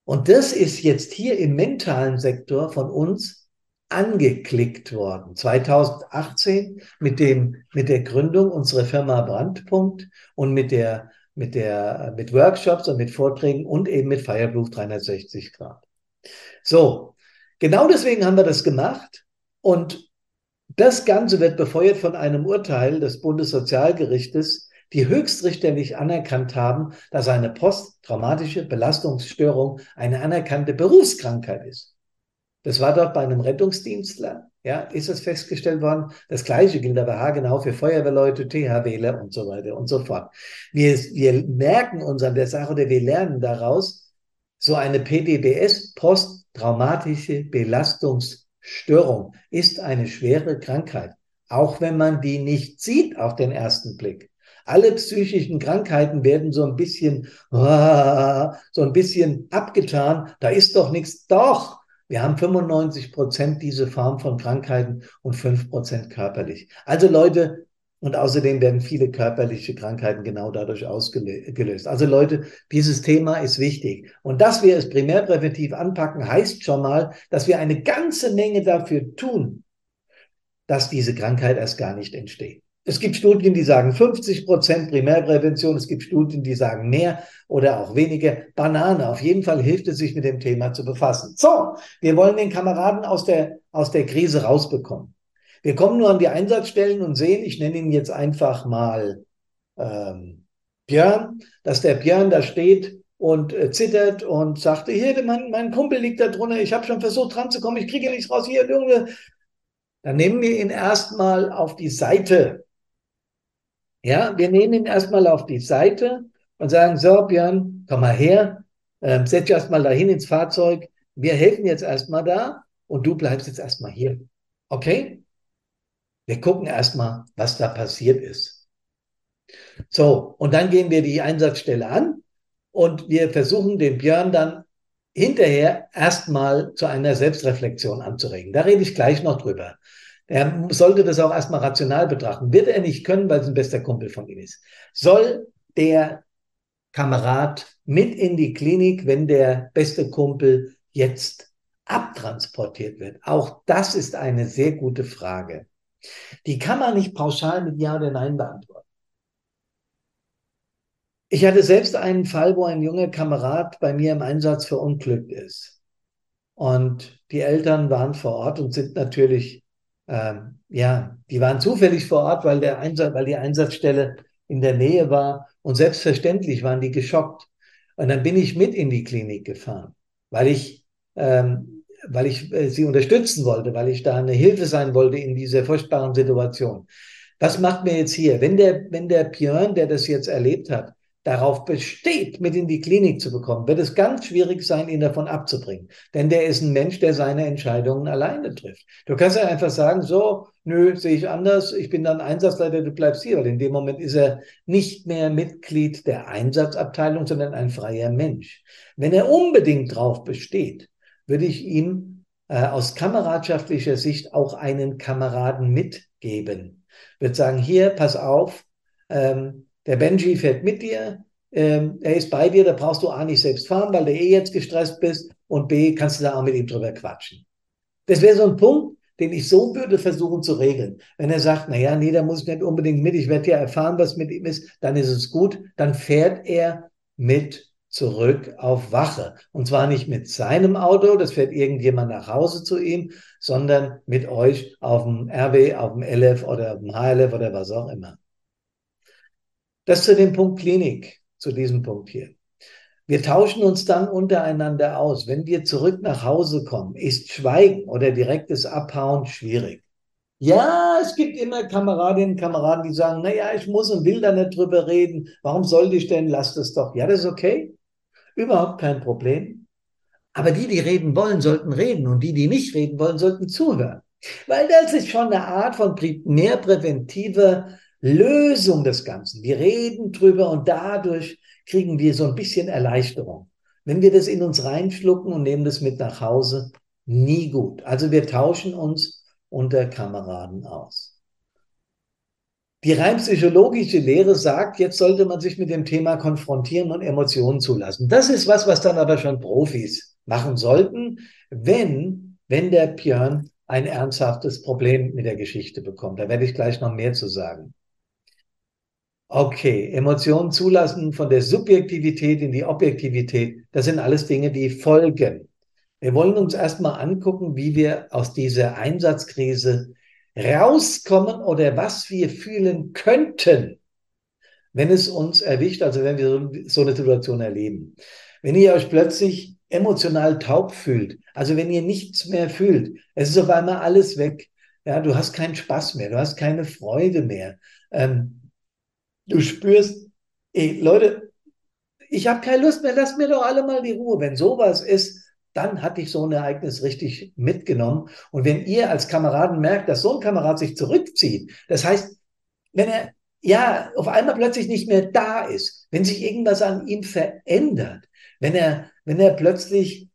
Und das ist jetzt hier im mentalen Sektor von uns angeklickt worden. 2018 mit dem, mit der Gründung unserer Firma Brandpunkt und mit der mit der, mit Workshops und mit Vorträgen und eben mit Fireproof 360 Grad. So. Genau deswegen haben wir das gemacht und das Ganze wird befeuert von einem Urteil des Bundessozialgerichtes, die höchstrichterlich anerkannt haben, dass eine posttraumatische Belastungsstörung eine anerkannte Berufskrankheit ist. Das war dort bei einem Rettungsdienstler, ja, ist es festgestellt worden. Das Gleiche gilt aber haargenau für Feuerwehrleute, THWler und so weiter und so fort. Wir, wir merken uns an der Sache oder wir lernen daraus, so eine PDBS, posttraumatische Belastungsstörung, Störung ist eine schwere Krankheit, auch wenn man die nicht sieht auf den ersten Blick. Alle psychischen Krankheiten werden so ein bisschen, so ein bisschen abgetan. Da ist doch nichts. Doch, wir haben 95 Prozent diese Form von Krankheiten und 5 Prozent körperlich. Also Leute, und außerdem werden viele körperliche Krankheiten genau dadurch ausgelöst. Also Leute, dieses Thema ist wichtig. Und dass wir es primärpräventiv anpacken, heißt schon mal, dass wir eine ganze Menge dafür tun, dass diese Krankheit erst gar nicht entsteht. Es gibt Studien, die sagen 50 Prozent Primärprävention. Es gibt Studien, die sagen mehr oder auch weniger. Banane. Auf jeden Fall hilft es, sich mit dem Thema zu befassen. So, wir wollen den Kameraden aus der, aus der Krise rausbekommen. Wir kommen nur an die Einsatzstellen und sehen, ich nenne ihn jetzt einfach mal ähm, Björn, dass der Björn da steht und äh, zittert und sagte, hier, mein, mein Kumpel liegt da drunter, ich habe schon versucht dran zu kommen, ich kriege nichts raus, hier, Junge. Dann nehmen wir ihn erstmal auf die Seite. Ja, wir nehmen ihn erstmal auf die Seite und sagen, so, Björn, komm mal her, ähm, setz dich erstmal dahin ins Fahrzeug, wir helfen jetzt erstmal da und du bleibst jetzt erstmal hier. Okay? Wir gucken erstmal, was da passiert ist. So, und dann gehen wir die Einsatzstelle an und wir versuchen den Björn dann hinterher erstmal zu einer Selbstreflexion anzuregen. Da rede ich gleich noch drüber. Er sollte das auch erstmal rational betrachten. Wird er nicht können, weil es ein bester Kumpel von ihm ist. Soll der Kamerad mit in die Klinik, wenn der beste Kumpel jetzt abtransportiert wird? Auch das ist eine sehr gute Frage. Die kann man nicht pauschal mit Ja oder Nein beantworten. Ich hatte selbst einen Fall, wo ein junger Kamerad bei mir im Einsatz verunglückt ist. Und die Eltern waren vor Ort und sind natürlich, ähm, ja, die waren zufällig vor Ort, weil, der Einsatz, weil die Einsatzstelle in der Nähe war. Und selbstverständlich waren die geschockt. Und dann bin ich mit in die Klinik gefahren, weil ich ähm, weil ich äh, sie unterstützen wollte, weil ich da eine Hilfe sein wollte in dieser furchtbaren Situation. Was macht mir jetzt hier? Wenn der, wenn der Björn, der das jetzt erlebt hat, darauf besteht, mit in die Klinik zu bekommen, wird es ganz schwierig sein, ihn davon abzubringen. Denn der ist ein Mensch, der seine Entscheidungen alleine trifft. Du kannst ja einfach sagen, so, nö, sehe ich anders, ich bin dann Einsatzleiter, du bleibst hier, weil in dem Moment ist er nicht mehr Mitglied der Einsatzabteilung, sondern ein freier Mensch. Wenn er unbedingt drauf besteht, würde ich ihm äh, aus kameradschaftlicher Sicht auch einen Kameraden mitgeben. Würde sagen, hier, pass auf, ähm, der Benji fährt mit dir, ähm, er ist bei dir, da brauchst du A nicht selbst fahren, weil du eh jetzt gestresst bist und B, kannst du da auch mit ihm drüber quatschen. Das wäre so ein Punkt, den ich so würde versuchen zu regeln. Wenn er sagt, na ja, nee, da muss ich nicht unbedingt mit, ich werde ja erfahren, was mit ihm ist, dann ist es gut, dann fährt er mit zurück auf Wache. Und zwar nicht mit seinem Auto, das fährt irgendjemand nach Hause zu ihm, sondern mit euch auf dem RW, auf dem LF oder auf dem HLF oder was auch immer. Das zu dem Punkt Klinik, zu diesem Punkt hier. Wir tauschen uns dann untereinander aus. Wenn wir zurück nach Hause kommen, ist Schweigen oder direktes Abhauen schwierig. Ja, es gibt immer Kameradinnen und Kameraden, die sagen, naja, ich muss und will da nicht drüber reden. Warum sollte ich denn? Lass das doch. Ja, das ist okay. Überhaupt kein Problem. Aber die, die reden wollen, sollten reden und die, die nicht reden wollen, sollten zuhören. Weil das ist schon eine Art von mehr präventiver Lösung des Ganzen. Wir reden drüber und dadurch kriegen wir so ein bisschen Erleichterung. Wenn wir das in uns reinschlucken und nehmen das mit nach Hause, nie gut. Also wir tauschen uns unter Kameraden aus. Die rein psychologische Lehre sagt, jetzt sollte man sich mit dem Thema konfrontieren und Emotionen zulassen. Das ist was, was dann aber schon Profis machen sollten, wenn, wenn der Björn ein ernsthaftes Problem mit der Geschichte bekommt. Da werde ich gleich noch mehr zu sagen. Okay, Emotionen zulassen von der Subjektivität in die Objektivität, das sind alles Dinge, die folgen. Wir wollen uns erstmal angucken, wie wir aus dieser Einsatzkrise rauskommen oder was wir fühlen könnten, wenn es uns erwischt, also wenn wir so eine Situation erleben. Wenn ihr euch plötzlich emotional taub fühlt, also wenn ihr nichts mehr fühlt, es ist auf einmal alles weg. Ja, du hast keinen Spaß mehr, du hast keine Freude mehr. Ähm, du spürst, ey, Leute, ich habe keine Lust mehr, lasst mir doch alle mal die Ruhe. Wenn sowas ist, dann hat dich so ein Ereignis richtig mitgenommen. Und wenn ihr als Kameraden merkt, dass so ein Kamerad sich zurückzieht, das heißt, wenn er ja auf einmal plötzlich nicht mehr da ist, wenn sich irgendwas an ihm verändert, wenn er, wenn er plötzlich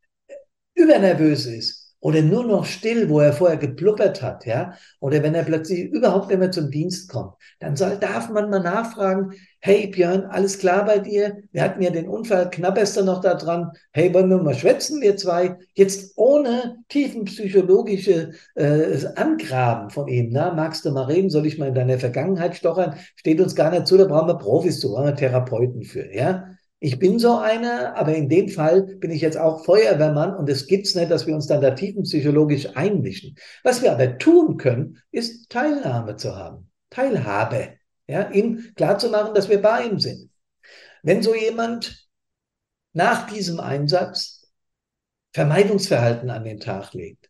übernervös ist, oder nur noch still, wo er vorher gepluppert hat, ja, oder wenn er plötzlich überhaupt nicht mehr zum Dienst kommt, dann soll, darf man mal nachfragen, hey Björn, alles klar bei dir? Wir hatten ja den Unfall, knapperst du noch da dran? Hey, wollen wir mal schwätzen, wir zwei? Jetzt ohne tiefenpsychologische äh, Angraben von ihm, na, magst du mal reden? Soll ich mal in deiner Vergangenheit stochern? Steht uns gar nicht zu, da brauchen wir Profis zu, brauchen wir Therapeuten für, ja? Ich bin so einer, aber in dem Fall bin ich jetzt auch Feuerwehrmann und es gibt's nicht, dass wir uns dann da tiefenpsychologisch einmischen. Was wir aber tun können, ist Teilnahme zu haben. Teilhabe. Ja, ihm klarzumachen, dass wir bei ihm sind. Wenn so jemand nach diesem Einsatz Vermeidungsverhalten an den Tag legt,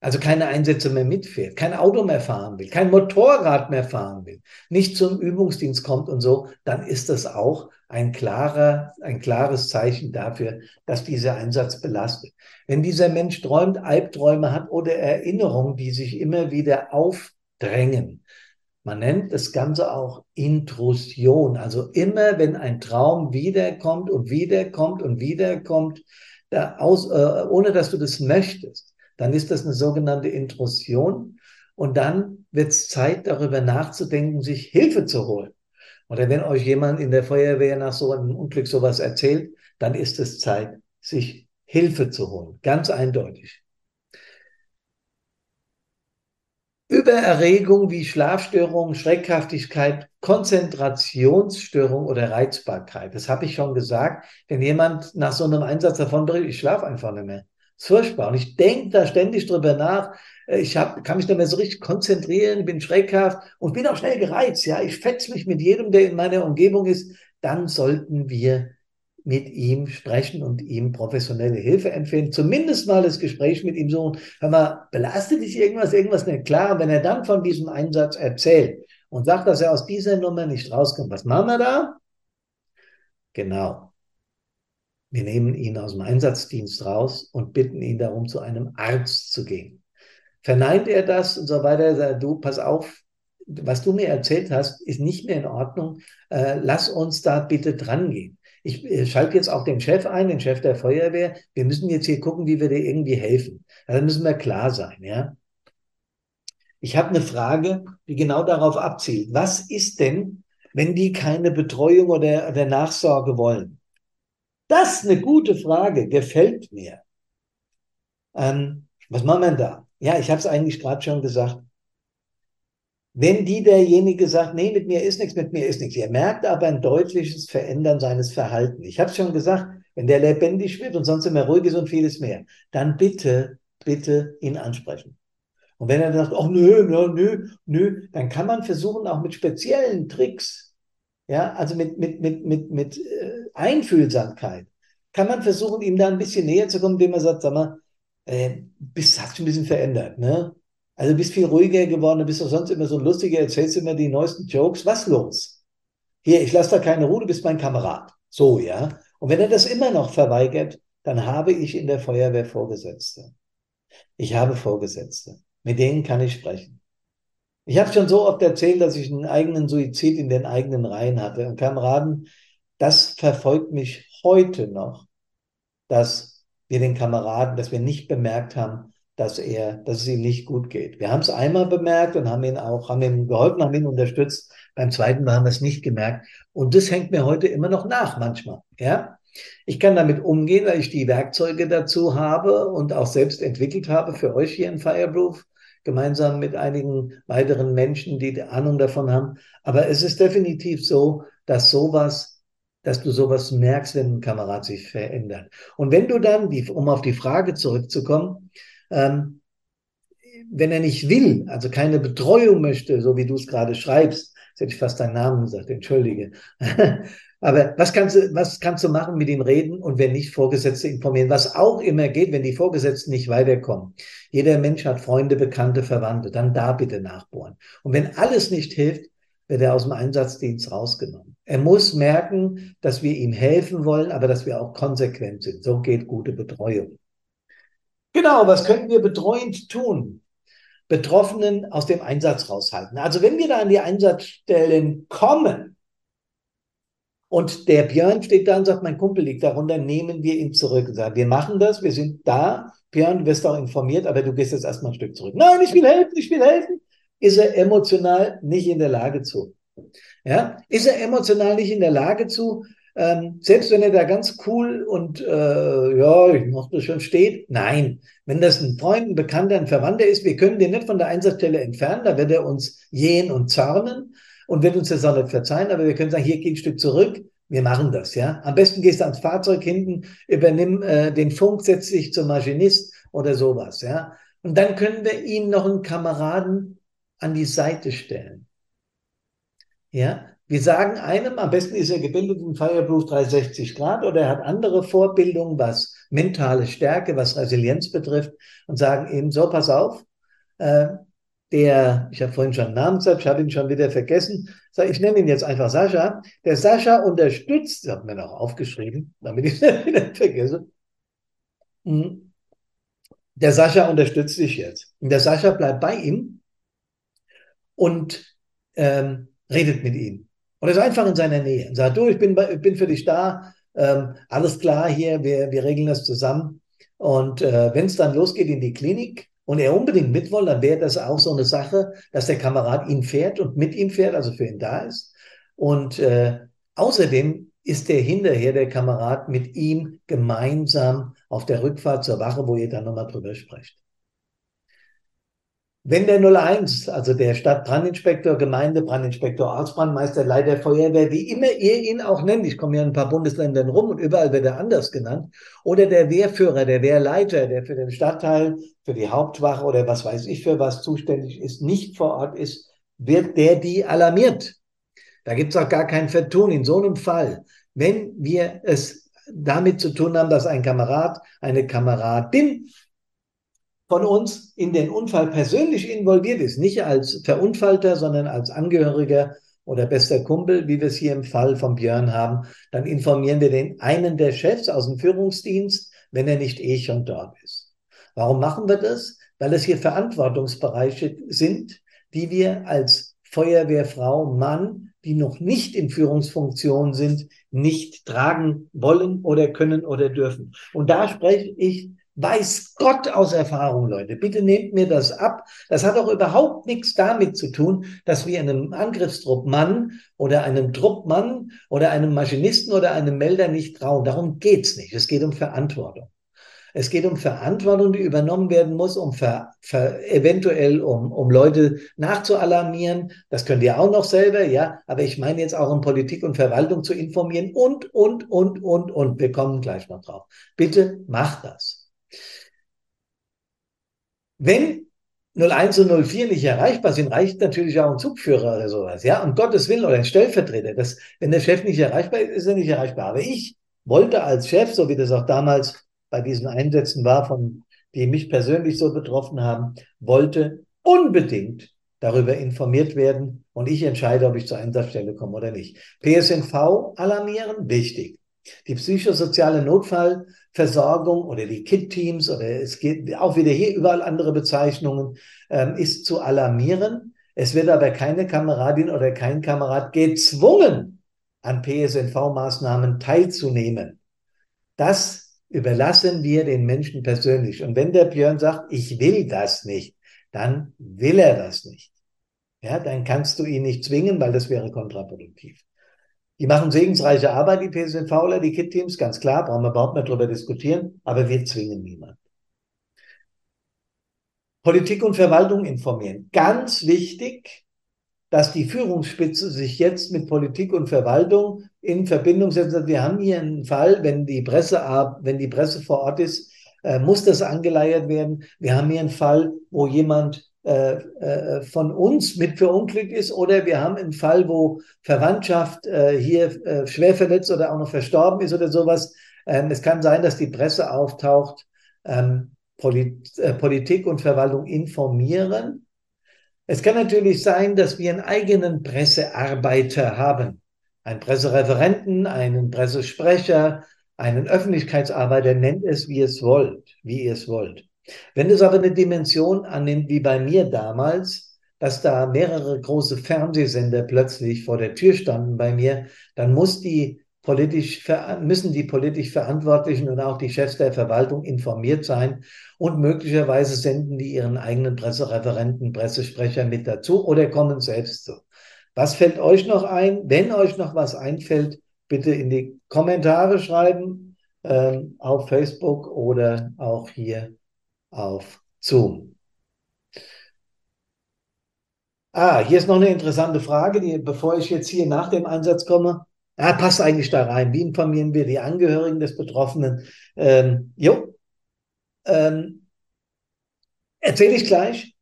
also keine Einsätze mehr mitfährt, kein Auto mehr fahren will, kein Motorrad mehr fahren will, nicht zum Übungsdienst kommt und so, dann ist das auch ein klarer, ein klares Zeichen dafür, dass dieser Einsatz belastet. Wenn dieser Mensch träumt, Albträume hat oder Erinnerungen, die sich immer wieder aufdrängen, man nennt das Ganze auch Intrusion. Also immer, wenn ein Traum wiederkommt und wiederkommt und wiederkommt, da aus, äh, ohne dass du das möchtest, dann ist das eine sogenannte Intrusion. Und dann wird es Zeit, darüber nachzudenken, sich Hilfe zu holen. Oder wenn euch jemand in der Feuerwehr nach so einem Unglück sowas erzählt, dann ist es Zeit, sich Hilfe zu holen. Ganz eindeutig. Übererregung wie Schlafstörung, Schreckhaftigkeit, Konzentrationsstörung oder Reizbarkeit. Das habe ich schon gesagt. Wenn jemand nach so einem Einsatz davon berichtet, ich schlafe einfach nicht mehr. Das ist furchtbar. Und ich denke da ständig drüber nach. Ich hab, kann mich da mehr so richtig konzentrieren, bin schreckhaft und bin auch schnell gereizt. Ja, ich fetze mich mit jedem, der in meiner Umgebung ist. Dann sollten wir mit ihm sprechen und ihm professionelle Hilfe empfehlen. Zumindest mal das Gespräch mit ihm suchen. Hör mal, belastet dich irgendwas, irgendwas nicht klar. Wenn er dann von diesem Einsatz erzählt und sagt, dass er aus dieser Nummer nicht rauskommt, was machen wir da? Genau. Wir nehmen ihn aus dem Einsatzdienst raus und bitten ihn darum, zu einem Arzt zu gehen. Verneint er das und so weiter, sagt, du, pass auf, was du mir erzählt hast, ist nicht mehr in Ordnung. Äh, lass uns da bitte dran gehen ich äh, schalte jetzt auch den Chef ein, den Chef der Feuerwehr. Wir müssen jetzt hier gucken, wie wir dir irgendwie helfen. Da müssen wir klar sein, ja. Ich habe eine Frage, die genau darauf abzielt. Was ist denn, wenn die keine Betreuung oder, oder Nachsorge wollen? Das ist eine gute Frage, gefällt mir. Ähm, was machen wir da? Ja, ich habe es eigentlich gerade schon gesagt. Wenn die derjenige sagt, nee, mit mir ist nichts, mit mir ist nichts. Ihr merkt aber ein deutliches Verändern seines Verhaltens. Ich habe schon gesagt, wenn der lebendig wird und sonst immer ruhig ist und vieles mehr, dann bitte, bitte ihn ansprechen. Und wenn er sagt, oh nö, nö, nö, nö, dann kann man versuchen, auch mit speziellen Tricks, ja, also mit, mit, mit, mit, mit äh, Einfühlsamkeit, kann man versuchen, ihm da ein bisschen näher zu kommen, indem man sagt, sag mal, äh, bist, hast du ein bisschen verändert, ne? Also bist viel ruhiger geworden, du bist doch sonst immer so lustiger, erzählst immer die neuesten Jokes. Was los? Hier, ich lasse da keine Ruhe, du bist mein Kamerad. So, ja. Und wenn er das immer noch verweigert, dann habe ich in der Feuerwehr Vorgesetzte. Ich habe Vorgesetzte. Mit denen kann ich sprechen. Ich habe schon so oft erzählt, dass ich einen eigenen Suizid in den eigenen Reihen hatte. Und Kameraden, das verfolgt mich heute noch, dass wir den Kameraden, dass wir nicht bemerkt haben, dass er, dass es ihm nicht gut geht. Wir haben es einmal bemerkt und haben ihn auch, haben ihm geholfen, haben ihn unterstützt. Beim zweiten Mal haben wir es nicht gemerkt. Und das hängt mir heute immer noch nach, manchmal. Ja, ich kann damit umgehen, weil ich die Werkzeuge dazu habe und auch selbst entwickelt habe für euch hier in Fireproof, gemeinsam mit einigen weiteren Menschen, die Ahnung davon haben. Aber es ist definitiv so, dass sowas, dass du sowas merkst, wenn ein Kamerad sich verändert. Und wenn du dann, die, um auf die Frage zurückzukommen, ähm, wenn er nicht will, also keine Betreuung möchte, so wie du es gerade schreibst, jetzt hätte ich fast deinen Namen gesagt, entschuldige. Aber was kannst du, was kannst du machen mit ihm reden und wenn nicht, Vorgesetzte informieren? Was auch immer geht, wenn die Vorgesetzten nicht weiterkommen. Jeder Mensch hat Freunde, Bekannte, Verwandte. Dann da bitte nachbohren. Und wenn alles nicht hilft, wird er aus dem Einsatzdienst rausgenommen. Er muss merken, dass wir ihm helfen wollen, aber dass wir auch konsequent sind. So geht gute Betreuung. Genau, was können wir betreuend tun? Betroffenen aus dem Einsatz raushalten. Also wenn wir da an die Einsatzstellen kommen und der Björn steht da und sagt, mein Kumpel liegt darunter, nehmen wir ihn zurück. Und sagen, wir machen das, wir sind da. Björn, du wirst auch informiert, aber du gehst jetzt erstmal ein Stück zurück. Nein, ich will helfen, ich will helfen. Ist er emotional nicht in der Lage zu? Ja, ist er emotional nicht in der Lage zu, ähm, selbst wenn er da ganz cool und äh, ja, ich mach das schon steht, nein. Wenn das ein Freund, ein Bekannter, ein Verwandter ist, wir können den nicht von der Einsatzstelle entfernen, da wird er uns jähen und zarnen und wird uns das auch nicht verzeihen, aber wir können sagen, hier geh ein Stück zurück, wir machen das, ja. Am besten gehst du ans Fahrzeug hinten, übernimm äh, den Funk, setz dich zum Maschinist oder sowas, ja. Und dann können wir ihm noch einen Kameraden an die Seite stellen. Ja, wir sagen einem, am besten ist er gebildet in Fireproof 360 Grad oder er hat andere Vorbildungen, was mentale Stärke, was Resilienz betrifft und sagen ihm, so, pass auf, äh, der, ich habe vorhin schon einen Namen gesagt, ich habe ihn schon wieder vergessen, ich nenne ihn jetzt einfach Sascha. Der Sascha unterstützt, das hat mir noch aufgeschrieben, damit ich es wieder vergesse. Hm. Der Sascha unterstützt dich jetzt. Und der Sascha bleibt bei ihm und ähm, redet mit ihm. Und er ist einfach in seiner Nähe und sagt, du, ich bin, ich bin für dich da, ähm, alles klar hier, wir, wir regeln das zusammen. Und äh, wenn es dann losgeht in die Klinik und er unbedingt mit will, dann wäre das auch so eine Sache, dass der Kamerad ihn fährt und mit ihm fährt, also für ihn da ist. Und äh, außerdem ist der hinterher, der Kamerad, mit ihm gemeinsam auf der Rückfahrt zur Wache, wo ihr dann nochmal drüber sprecht. Wenn der 01, also der Stadtbrandinspektor, Gemeinde, Brandinspektor, Ortsbrandmeister, Leiter Feuerwehr, wie immer ihr ihn auch nennt, ich komme ja in ein paar Bundesländern rum und überall wird er anders genannt, oder der Wehrführer, der Wehrleiter, der für den Stadtteil, für die Hauptwache oder was weiß ich für was zuständig ist, nicht vor Ort ist, wird der die alarmiert. Da gibt es auch gar kein Vertun. In so einem Fall, wenn wir es damit zu tun haben, dass ein Kamerad, eine Kameradin von uns in den Unfall persönlich involviert ist, nicht als Verunfallter, sondern als Angehöriger oder bester Kumpel, wie wir es hier im Fall von Björn haben, dann informieren wir den einen der Chefs aus dem Führungsdienst, wenn er nicht eh schon dort ist. Warum machen wir das? Weil es hier Verantwortungsbereiche sind, die wir als Feuerwehrfrau, Mann, die noch nicht in Führungsfunktion sind, nicht tragen wollen oder können oder dürfen. Und da spreche ich Weiß Gott aus Erfahrung, Leute. Bitte nehmt mir das ab. Das hat auch überhaupt nichts damit zu tun, dass wir einem Angriffstruppmann oder einem Truppmann oder einem Maschinisten oder einem Melder nicht trauen. Darum geht's nicht. Es geht um Verantwortung. Es geht um Verantwortung, die übernommen werden muss, um ver, ver, eventuell um, um Leute nachzualarmieren. Das könnt ihr auch noch selber, ja. Aber ich meine jetzt auch um Politik und Verwaltung zu informieren und, und, und, und, und. Wir kommen gleich noch drauf. Bitte macht das. Wenn 01 und 04 nicht erreichbar sind, reicht natürlich auch ein Zugführer oder sowas, ja, um Gottes Willen oder ein Stellvertreter. Das, wenn der Chef nicht erreichbar ist, ist er nicht erreichbar. Aber ich wollte als Chef, so wie das auch damals bei diesen Einsätzen war, von, die mich persönlich so betroffen haben, wollte unbedingt darüber informiert werden und ich entscheide, ob ich zur Einsatzstelle komme oder nicht. PSNV alarmieren, wichtig. Die psychosoziale Notfallversorgung oder die KIT-Teams oder es geht auch wieder hier überall andere Bezeichnungen, ähm, ist zu alarmieren. Es wird aber keine Kameradin oder kein Kamerad gezwungen, an PSNV-Maßnahmen teilzunehmen. Das überlassen wir den Menschen persönlich. Und wenn der Björn sagt, ich will das nicht, dann will er das nicht. Ja, dann kannst du ihn nicht zwingen, weil das wäre kontraproduktiv. Die machen segensreiche Arbeit, die PSNVler, die KIT-Teams, ganz klar, brauchen wir überhaupt nicht drüber diskutieren, aber wir zwingen niemanden. Politik und Verwaltung informieren. Ganz wichtig, dass die Führungsspitze sich jetzt mit Politik und Verwaltung in Verbindung setzt. Wir haben hier einen Fall, wenn die Presse, wenn die Presse vor Ort ist, äh, muss das angeleiert werden. Wir haben hier einen Fall, wo jemand von uns mit verunglückt ist oder wir haben einen Fall, wo Verwandtschaft äh, hier äh, schwer verletzt oder auch noch verstorben ist oder sowas. Ähm, es kann sein, dass die Presse auftaucht, ähm, Polit äh, Politik und Verwaltung informieren. Es kann natürlich sein, dass wir einen eigenen Pressearbeiter haben, einen Pressereferenten, einen Pressesprecher, einen Öffentlichkeitsarbeiter, nennt es wie es wollt, wie ihr es wollt. Wenn es aber eine Dimension annimmt, wie bei mir damals, dass da mehrere große Fernsehsender plötzlich vor der Tür standen bei mir, dann muss die politisch, müssen die politisch Verantwortlichen und auch die Chefs der Verwaltung informiert sein und möglicherweise senden die ihren eigenen Pressereferenten, Pressesprecher mit dazu oder kommen selbst zu. Was fällt euch noch ein? Wenn euch noch was einfällt, bitte in die Kommentare schreiben ähm, auf Facebook oder auch hier auf Zoom. Ah, hier ist noch eine interessante Frage, die, bevor ich jetzt hier nach dem Einsatz komme. Ah, passt eigentlich da rein. Wie informieren wir die Angehörigen des Betroffenen? Ähm, jo, ähm, erzähle ich gleich.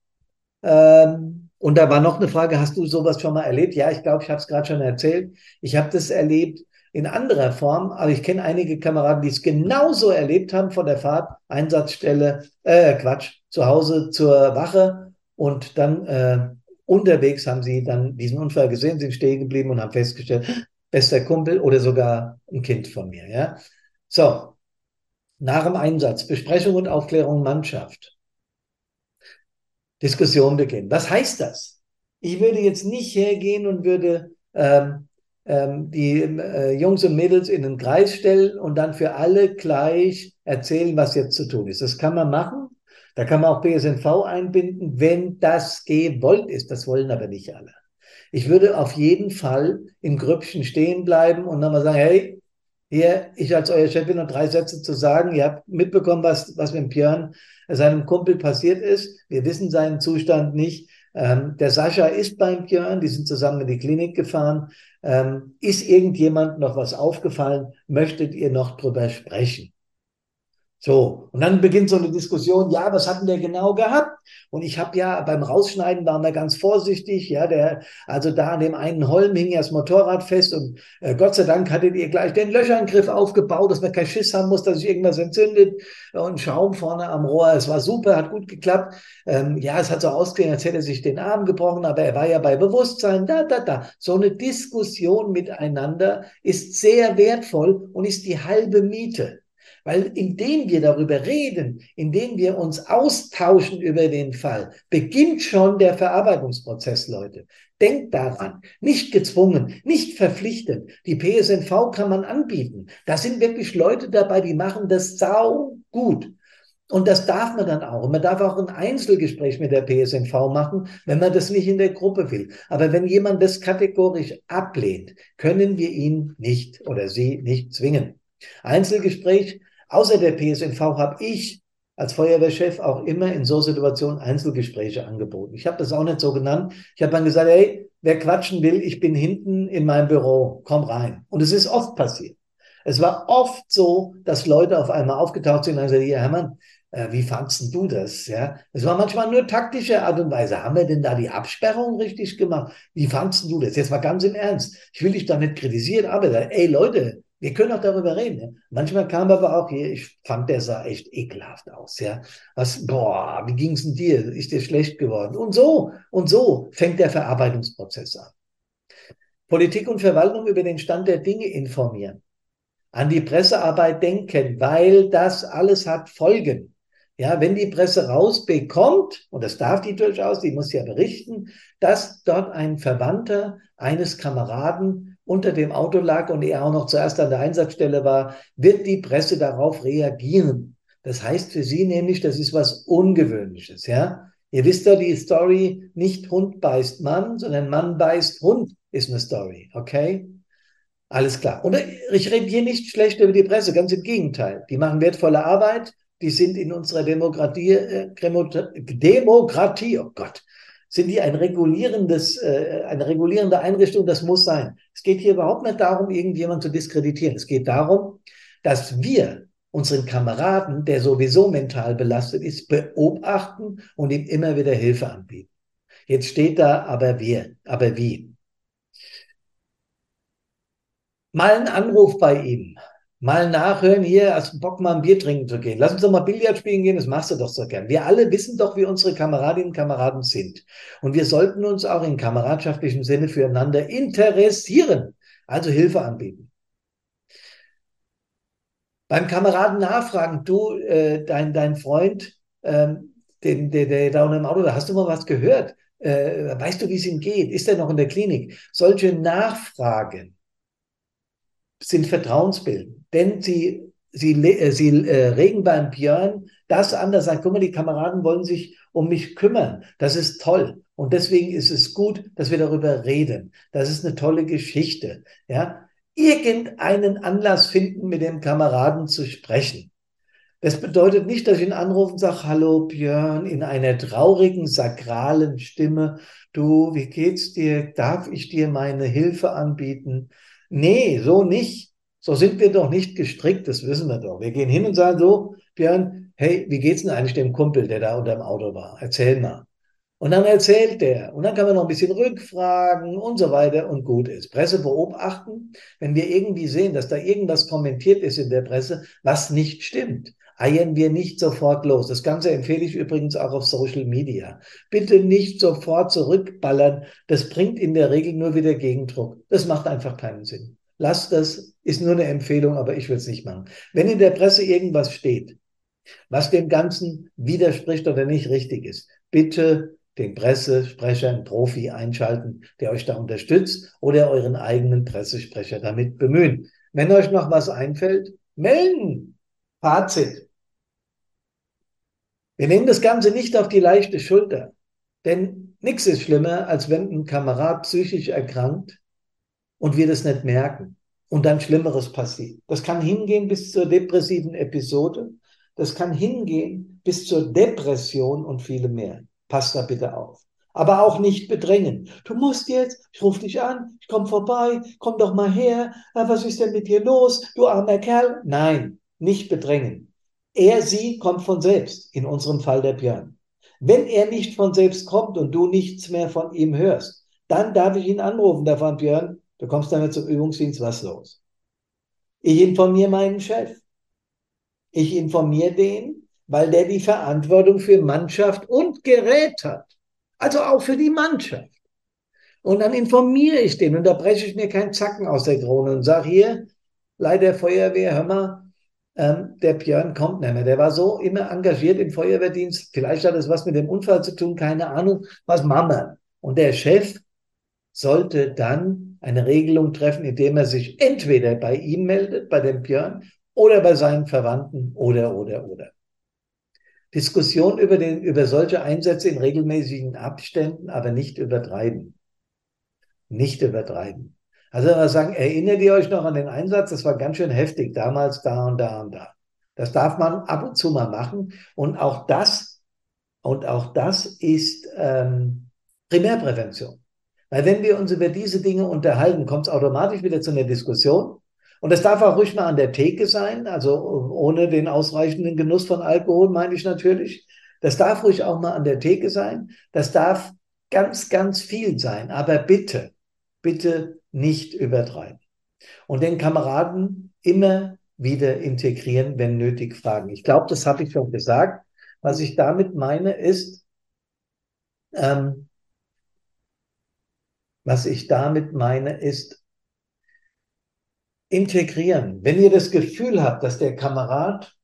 Ähm, und da war noch eine Frage, hast du sowas schon mal erlebt? Ja, ich glaube, ich habe es gerade schon erzählt. Ich habe das erlebt in anderer Form, aber ich kenne einige Kameraden, die es genauso erlebt haben von der Fahrt, Einsatzstelle, äh, Quatsch, zu Hause zur Wache und dann äh, unterwegs haben sie dann diesen Unfall gesehen, sind stehen geblieben und haben festgestellt, bester Kumpel oder sogar ein Kind von mir. Ja? So, nach dem Einsatz, Besprechung und Aufklärung Mannschaft. Diskussion beginnen. Was heißt das? Ich würde jetzt nicht hergehen und würde ähm, die äh, Jungs und Mädels in den Kreis stellen und dann für alle gleich erzählen, was jetzt zu tun ist. Das kann man machen. Da kann man auch BSNV einbinden, wenn das gewollt ist. Das wollen aber nicht alle. Ich würde auf jeden Fall im Grüppchen stehen bleiben und nochmal sagen, hey, hier, ich als euer Chef bin noch drei Sätze zu sagen. Ihr habt mitbekommen, was, was mit Björn, seinem Kumpel passiert ist. Wir wissen seinen Zustand nicht. Ähm, der Sascha ist beim Björn, die sind zusammen in die Klinik gefahren. Ähm, ist irgendjemand noch was aufgefallen? Möchtet ihr noch drüber sprechen? So, und dann beginnt so eine Diskussion, ja, was hatten der genau gehabt? Und ich habe ja beim Rausschneiden waren wir ganz vorsichtig, ja, der, also da an dem einen Holm hing ja das Motorrad fest und äh, Gott sei Dank hattet ihr gleich den Löcherngriff aufgebaut, dass man keinen Schiss haben muss, dass sich irgendwas entzündet und Schaum vorne am Rohr. Es war super, hat gut geklappt. Ähm, ja, es hat so ausgesehen, als hätte er sich den Arm gebrochen, aber er war ja bei Bewusstsein, da, da, da. So eine Diskussion miteinander ist sehr wertvoll und ist die halbe Miete. Weil indem wir darüber reden, indem wir uns austauschen über den Fall, beginnt schon der Verarbeitungsprozess, Leute. Denkt daran, nicht gezwungen, nicht verpflichtend. Die PSNV kann man anbieten. Da sind wirklich Leute dabei, die machen das sau gut. Und das darf man dann auch. man darf auch ein Einzelgespräch mit der PSNV machen, wenn man das nicht in der Gruppe will. Aber wenn jemand das kategorisch ablehnt, können wir ihn nicht oder sie nicht zwingen. Einzelgespräch Außer der PSNV habe ich als Feuerwehrchef auch immer in so Situationen Einzelgespräche angeboten. Ich habe das auch nicht so genannt. Ich habe dann gesagt, hey, wer quatschen will, ich bin hinten in meinem Büro, komm rein. Und es ist oft passiert. Es war oft so, dass Leute auf einmal aufgetaucht sind und gesagt, ja, Hermann, äh, wie fandst du das? Ja, es war manchmal nur taktische Art und Weise. Haben wir denn da die Absperrung richtig gemacht? Wie fandst du das? Jetzt mal ganz im Ernst. Ich will dich da nicht kritisieren, aber ey Leute, wir können auch darüber reden. Ja? Manchmal kam aber auch hier, ich fand, der sah echt ekelhaft aus. Ja, was, boah, wie ging es denn dir? Ist dir schlecht geworden? Und so, und so fängt der Verarbeitungsprozess an. Politik und Verwaltung über den Stand der Dinge informieren. An die Pressearbeit denken, weil das alles hat Folgen. Ja, wenn die Presse rausbekommt, und das darf die durchaus, die muss ja berichten, dass dort ein Verwandter eines Kameraden unter dem Auto lag und er auch noch zuerst an der Einsatzstelle war, wird die Presse darauf reagieren. Das heißt für Sie nämlich, das ist was Ungewöhnliches, ja. Ihr wisst ja die Story, nicht Hund beißt Mann, sondern Mann beißt Hund ist eine Story, okay? Alles klar. Und ich rede hier nicht schlecht über die Presse, ganz im Gegenteil. Die machen wertvolle Arbeit, die sind in unserer Demokratie, äh, Demokratie, oh Gott, sind die ein regulierendes, äh, eine regulierende Einrichtung, das muss sein. Es geht hier überhaupt nicht darum, irgendjemand zu diskreditieren. Es geht darum, dass wir unseren Kameraden, der sowieso mental belastet ist, beobachten und ihm immer wieder Hilfe anbieten. Jetzt steht da aber wir, aber wie. Mal ein Anruf bei ihm mal nachhören, hier, hast du Bock, mal ein Bier trinken zu gehen? Lass uns doch mal Billard spielen gehen, das machst du doch so gern. Wir alle wissen doch, wie unsere Kameradinnen und Kameraden sind. Und wir sollten uns auch in kameradschaftlichem Sinne füreinander interessieren, also Hilfe anbieten. Beim Kameraden nachfragen, du, äh, dein, dein Freund ähm, den, der, der da unten im Auto, da hast du mal was gehört? Äh, weißt du, wie es ihm geht? Ist er noch in der Klinik? Solche Nachfragen sind vertrauensbildend, denn sie, sie, äh, sie äh, regen beim Björn das an, dass sagt, guck mal, die Kameraden wollen sich um mich kümmern. Das ist toll. Und deswegen ist es gut, dass wir darüber reden. Das ist eine tolle Geschichte. Ja, irgendeinen Anlass finden, mit dem Kameraden zu sprechen. Das bedeutet nicht, dass ich ihn anrufe und sage, hallo Björn, in einer traurigen, sakralen Stimme, du, wie geht's dir? Darf ich dir meine Hilfe anbieten? Nee, so nicht. So sind wir doch nicht gestrickt, das wissen wir doch. Wir gehen hin und sagen so, Björn, hey, wie geht's denn eigentlich dem Kumpel, der da unter dem Auto war? Erzähl mal. Und dann erzählt der. Und dann kann man noch ein bisschen rückfragen und so weiter und gut ist. Presse beobachten, wenn wir irgendwie sehen, dass da irgendwas kommentiert ist in der Presse, was nicht stimmt, eiern wir nicht sofort los. Das Ganze empfehle ich übrigens auch auf Social Media. Bitte nicht sofort zurückballern. Das bringt in der Regel nur wieder Gegendruck. Das macht einfach keinen Sinn. Lasst das, ist nur eine Empfehlung, aber ich will es nicht machen. Wenn in der Presse irgendwas steht, was dem Ganzen widerspricht oder nicht richtig ist, bitte den Pressesprecher, einen Profi einschalten, der euch da unterstützt oder euren eigenen Pressesprecher damit bemühen. Wenn euch noch was einfällt, melden. Fazit. Wir nehmen das Ganze nicht auf die leichte Schulter, denn nichts ist schlimmer, als wenn ein Kamerad psychisch erkrankt und wir das nicht merken und dann Schlimmeres passiert. Das kann hingehen bis zur depressiven Episode. Das kann hingehen bis zur Depression und viele mehr. Passt da bitte auf. Aber auch nicht bedrängen. Du musst jetzt, ich rufe dich an, ich komme vorbei, komm doch mal her, was ist denn mit dir los, du armer Kerl? Nein, nicht bedrängen. Er, sie kommt von selbst, in unserem Fall der Björn. Wenn er nicht von selbst kommt und du nichts mehr von ihm hörst, dann darf ich ihn anrufen, davon Björn, du kommst damit zum Übungsdienst, was los? Ich informiere meinen Chef. Ich informiere den, weil der die Verantwortung für Mannschaft und Gerät hat. Also auch für die Mannschaft. Und dann informiere ich den und da breche ich mir keinen Zacken aus der Krone und sage hier, leider Feuerwehr, hör mal, ähm, der Björn kommt nicht mehr. Der war so immer engagiert im Feuerwehrdienst. Vielleicht hat es was mit dem Unfall zu tun, keine Ahnung. Was machen wir? Und der Chef sollte dann eine Regelung treffen, indem er sich entweder bei ihm meldet, bei dem Björn, oder bei seinen Verwandten oder, oder, oder. Diskussion über, den, über solche Einsätze in regelmäßigen Abständen, aber nicht übertreiben. Nicht übertreiben. Also wenn wir sagen, erinnert ihr euch noch an den Einsatz? Das war ganz schön heftig, damals da und da und da. Das darf man ab und zu mal machen. Und auch das, und auch das ist ähm, Primärprävention. Weil wenn wir uns über diese Dinge unterhalten, kommt es automatisch wieder zu einer Diskussion. Und das darf auch ruhig mal an der Theke sein, also ohne den ausreichenden Genuss von Alkohol, meine ich natürlich. Das darf ruhig auch mal an der Theke sein. Das darf ganz, ganz viel sein. Aber bitte, bitte nicht übertreiben. Und den Kameraden immer wieder integrieren, wenn nötig, fragen. Ich glaube, das habe ich schon gesagt. Was ich damit meine, ist, ähm, was ich damit meine, ist, integrieren. Wenn ihr das Gefühl habt, dass der Kamerad,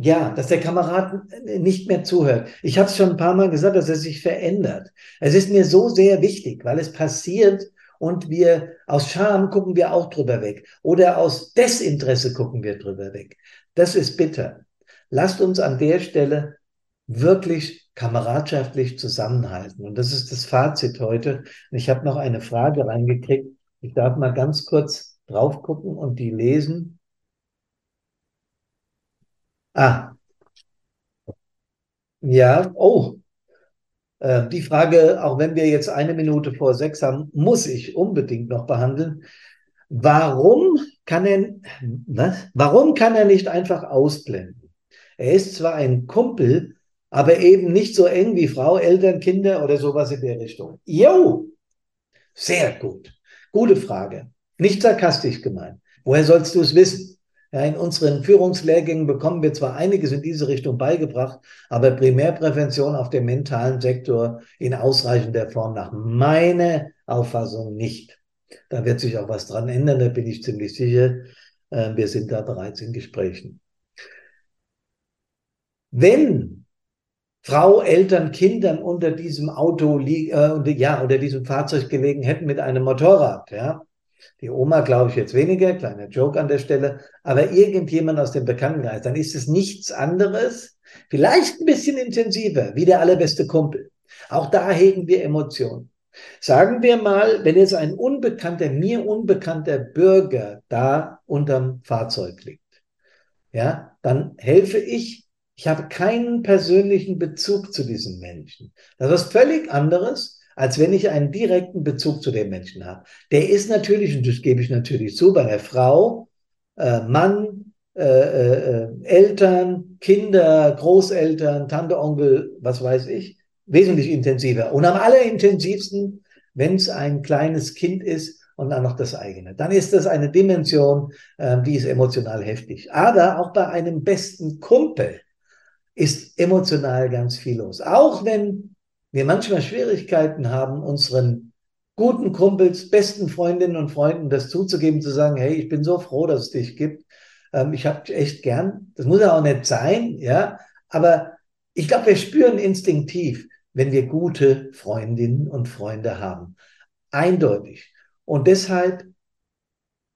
ja, dass der Kamerad nicht mehr zuhört. Ich habe es schon ein paar Mal gesagt, dass er sich verändert. Es ist mir so sehr wichtig, weil es passiert und wir aus Scham gucken wir auch drüber weg oder aus Desinteresse gucken wir drüber weg. Das ist bitter. Lasst uns an der Stelle wirklich kameradschaftlich zusammenhalten. Und das ist das Fazit heute. Ich habe noch eine Frage reingekriegt. Ich darf mal ganz kurz drauf gucken und die lesen. Ah. Ja, oh. Äh, die Frage, auch wenn wir jetzt eine Minute vor sechs haben, muss ich unbedingt noch behandeln. Warum kann er, was? Warum kann er nicht einfach ausblenden? Er ist zwar ein Kumpel, aber eben nicht so eng wie Frau, Eltern, Kinder oder sowas in der Richtung. Jo, sehr gut. Gute Frage. Nicht sarkastisch gemeint. Woher sollst du es wissen? Ja, in unseren Führungslehrgängen bekommen wir zwar einiges in diese Richtung beigebracht, aber Primärprävention auf dem mentalen Sektor in ausreichender Form nach meiner Auffassung nicht. Da wird sich auch was dran ändern, da bin ich ziemlich sicher. Ähm, wir sind da bereits in Gesprächen. Wenn Frau, Eltern, Kindern unter diesem Auto, äh, ja, unter diesem Fahrzeug gelegen hätten mit einem Motorrad, ja. Die Oma glaube ich jetzt weniger, kleiner Joke an der Stelle, aber irgendjemand aus dem Bekanntenkreis, dann ist es nichts anderes, vielleicht ein bisschen intensiver, wie der allerbeste Kumpel. Auch da hegen wir Emotionen. Sagen wir mal, wenn jetzt ein unbekannter, mir unbekannter Bürger da unterm Fahrzeug liegt, ja, dann helfe ich. Ich habe keinen persönlichen Bezug zu diesem Menschen. Das ist völlig anderes, als wenn ich einen direkten Bezug zu dem Menschen habe. Der ist natürlich, und das gebe ich natürlich zu, bei der Frau, äh, Mann, äh, äh, Eltern, Kinder, Großeltern, Tante, Onkel, was weiß ich, wesentlich intensiver. Und am allerintensivsten, wenn es ein kleines Kind ist und dann noch das eigene. Dann ist das eine Dimension, äh, die ist emotional heftig. Aber auch bei einem besten Kumpel ist emotional ganz viel los. Auch wenn wir manchmal Schwierigkeiten haben, unseren guten Kumpels, besten Freundinnen und Freunden das zuzugeben, zu sagen, hey, ich bin so froh, dass es dich gibt. Ähm, ich habe dich echt gern. Das muss ja auch nicht sein, ja. Aber ich glaube, wir spüren instinktiv, wenn wir gute Freundinnen und Freunde haben. Eindeutig. Und deshalb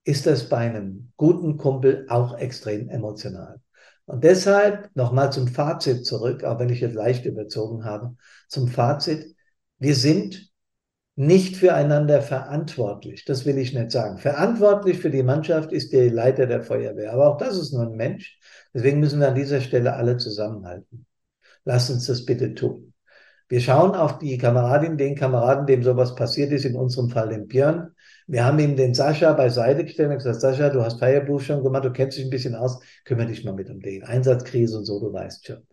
ist das bei einem guten Kumpel auch extrem emotional. Und deshalb nochmal zum Fazit zurück, auch wenn ich jetzt leicht überzogen habe, zum Fazit. Wir sind nicht füreinander verantwortlich. Das will ich nicht sagen. Verantwortlich für die Mannschaft ist der Leiter der Feuerwehr. Aber auch das ist nur ein Mensch. Deswegen müssen wir an dieser Stelle alle zusammenhalten. Lasst uns das bitte tun. Wir schauen auf die Kameradin, den Kameraden, dem sowas passiert ist, in unserem Fall den Björn. Wir haben ihm den Sascha beiseite gestellt und gesagt, Sascha, du hast Fireproof schon gemacht, du kennst dich ein bisschen aus, kümmere dich mal mit um den Einsatzkrise und so, du weißt schon.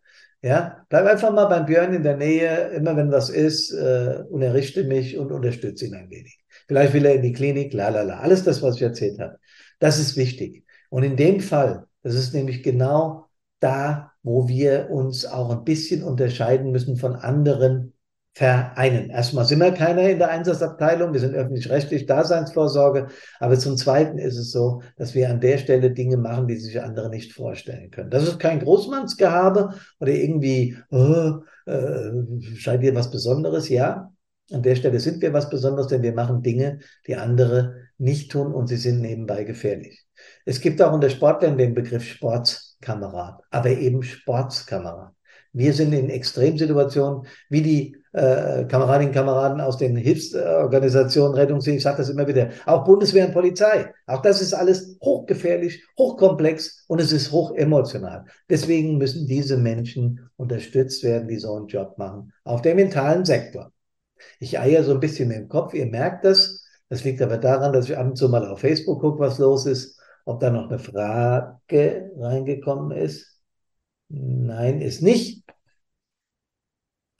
Ja, bleib einfach mal beim Björn in der Nähe, immer wenn was ist, äh, und errichte mich und unterstütze ihn ein wenig. Vielleicht will er in die Klinik, la la la. Alles das, was ich erzählt habe. Das ist wichtig. Und in dem Fall, das ist nämlich genau da, wo wir uns auch ein bisschen unterscheiden müssen von anderen Vereinen. Erstmal sind wir keiner in der Einsatzabteilung, wir sind öffentlich-rechtlich Daseinsvorsorge, aber zum Zweiten ist es so, dass wir an der Stelle Dinge machen, die sich andere nicht vorstellen können. Das ist kein Großmannsgehabe oder irgendwie, oh, äh, scheint dir was Besonderes, ja. An der Stelle sind wir was Besonderes, denn wir machen Dinge, die andere nicht tun und sie sind nebenbei gefährlich. Es gibt auch unter Sportlern den Begriff Sportskamerad, aber eben Sportskamerad. Wir sind in Extremsituationen, wie die äh, Kameradinnen und Kameraden aus den Hilfsorganisationen, Rettungsdienst, ich sage das immer wieder, auch Bundeswehr und Polizei. Auch das ist alles hochgefährlich, hochkomplex und es ist hochemotional. Deswegen müssen diese Menschen unterstützt werden, die so einen Job machen, auf dem mentalen Sektor. Ich eier so ein bisschen im Kopf, ihr merkt das. Das liegt aber daran, dass ich ab und zu mal auf Facebook gucke, was los ist ob da noch eine Frage reingekommen ist. Nein, ist nicht.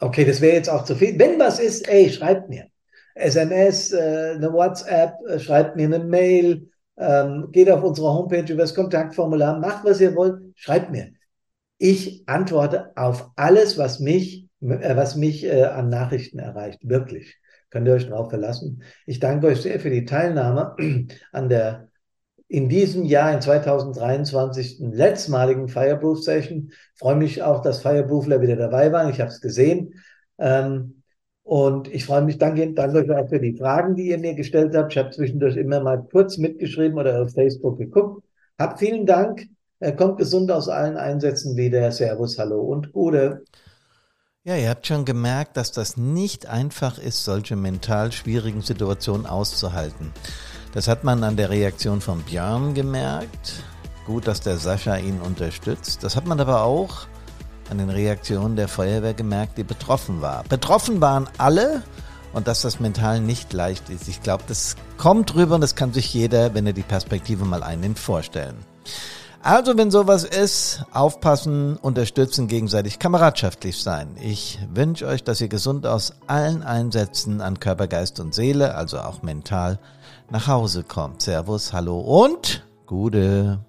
Okay, das wäre jetzt auch zu viel. Wenn was ist, ey, schreibt mir. SMS, äh, eine WhatsApp, äh, schreibt mir eine Mail, ähm, geht auf unsere Homepage über das Kontaktformular, macht was ihr wollt, schreibt mir. Ich antworte auf alles, was mich, äh, was mich äh, an Nachrichten erreicht. Wirklich. Könnt ihr euch darauf verlassen. Ich danke euch sehr für die Teilnahme an der in diesem Jahr, in 2023, einen letztmaligen Fireproof Session. freue mich auch, dass Fireproofler wieder dabei waren. Ich habe es gesehen. Ähm, und ich freue mich, danke, danke euch auch für die Fragen, die ihr mir gestellt habt. Ich habe zwischendurch immer mal kurz mitgeschrieben oder auf Facebook geguckt. Habt vielen Dank. Er kommt gesund aus allen Einsätzen wieder. Servus, hallo und Gute. Ja, ihr habt schon gemerkt, dass das nicht einfach ist, solche mental schwierigen Situationen auszuhalten. Das hat man an der Reaktion von Björn gemerkt. Gut, dass der Sascha ihn unterstützt. Das hat man aber auch an den Reaktionen der Feuerwehr gemerkt, die betroffen war. Betroffen waren alle und dass das mental nicht leicht ist. Ich glaube, das kommt rüber und das kann sich jeder, wenn er die Perspektive mal einnimmt, vorstellen. Also, wenn sowas ist, aufpassen, unterstützen, gegenseitig kameradschaftlich sein. Ich wünsche euch, dass ihr gesund aus allen Einsätzen an Körper, Geist und Seele, also auch mental, nach Hause kommt. Servus, hallo und Gude.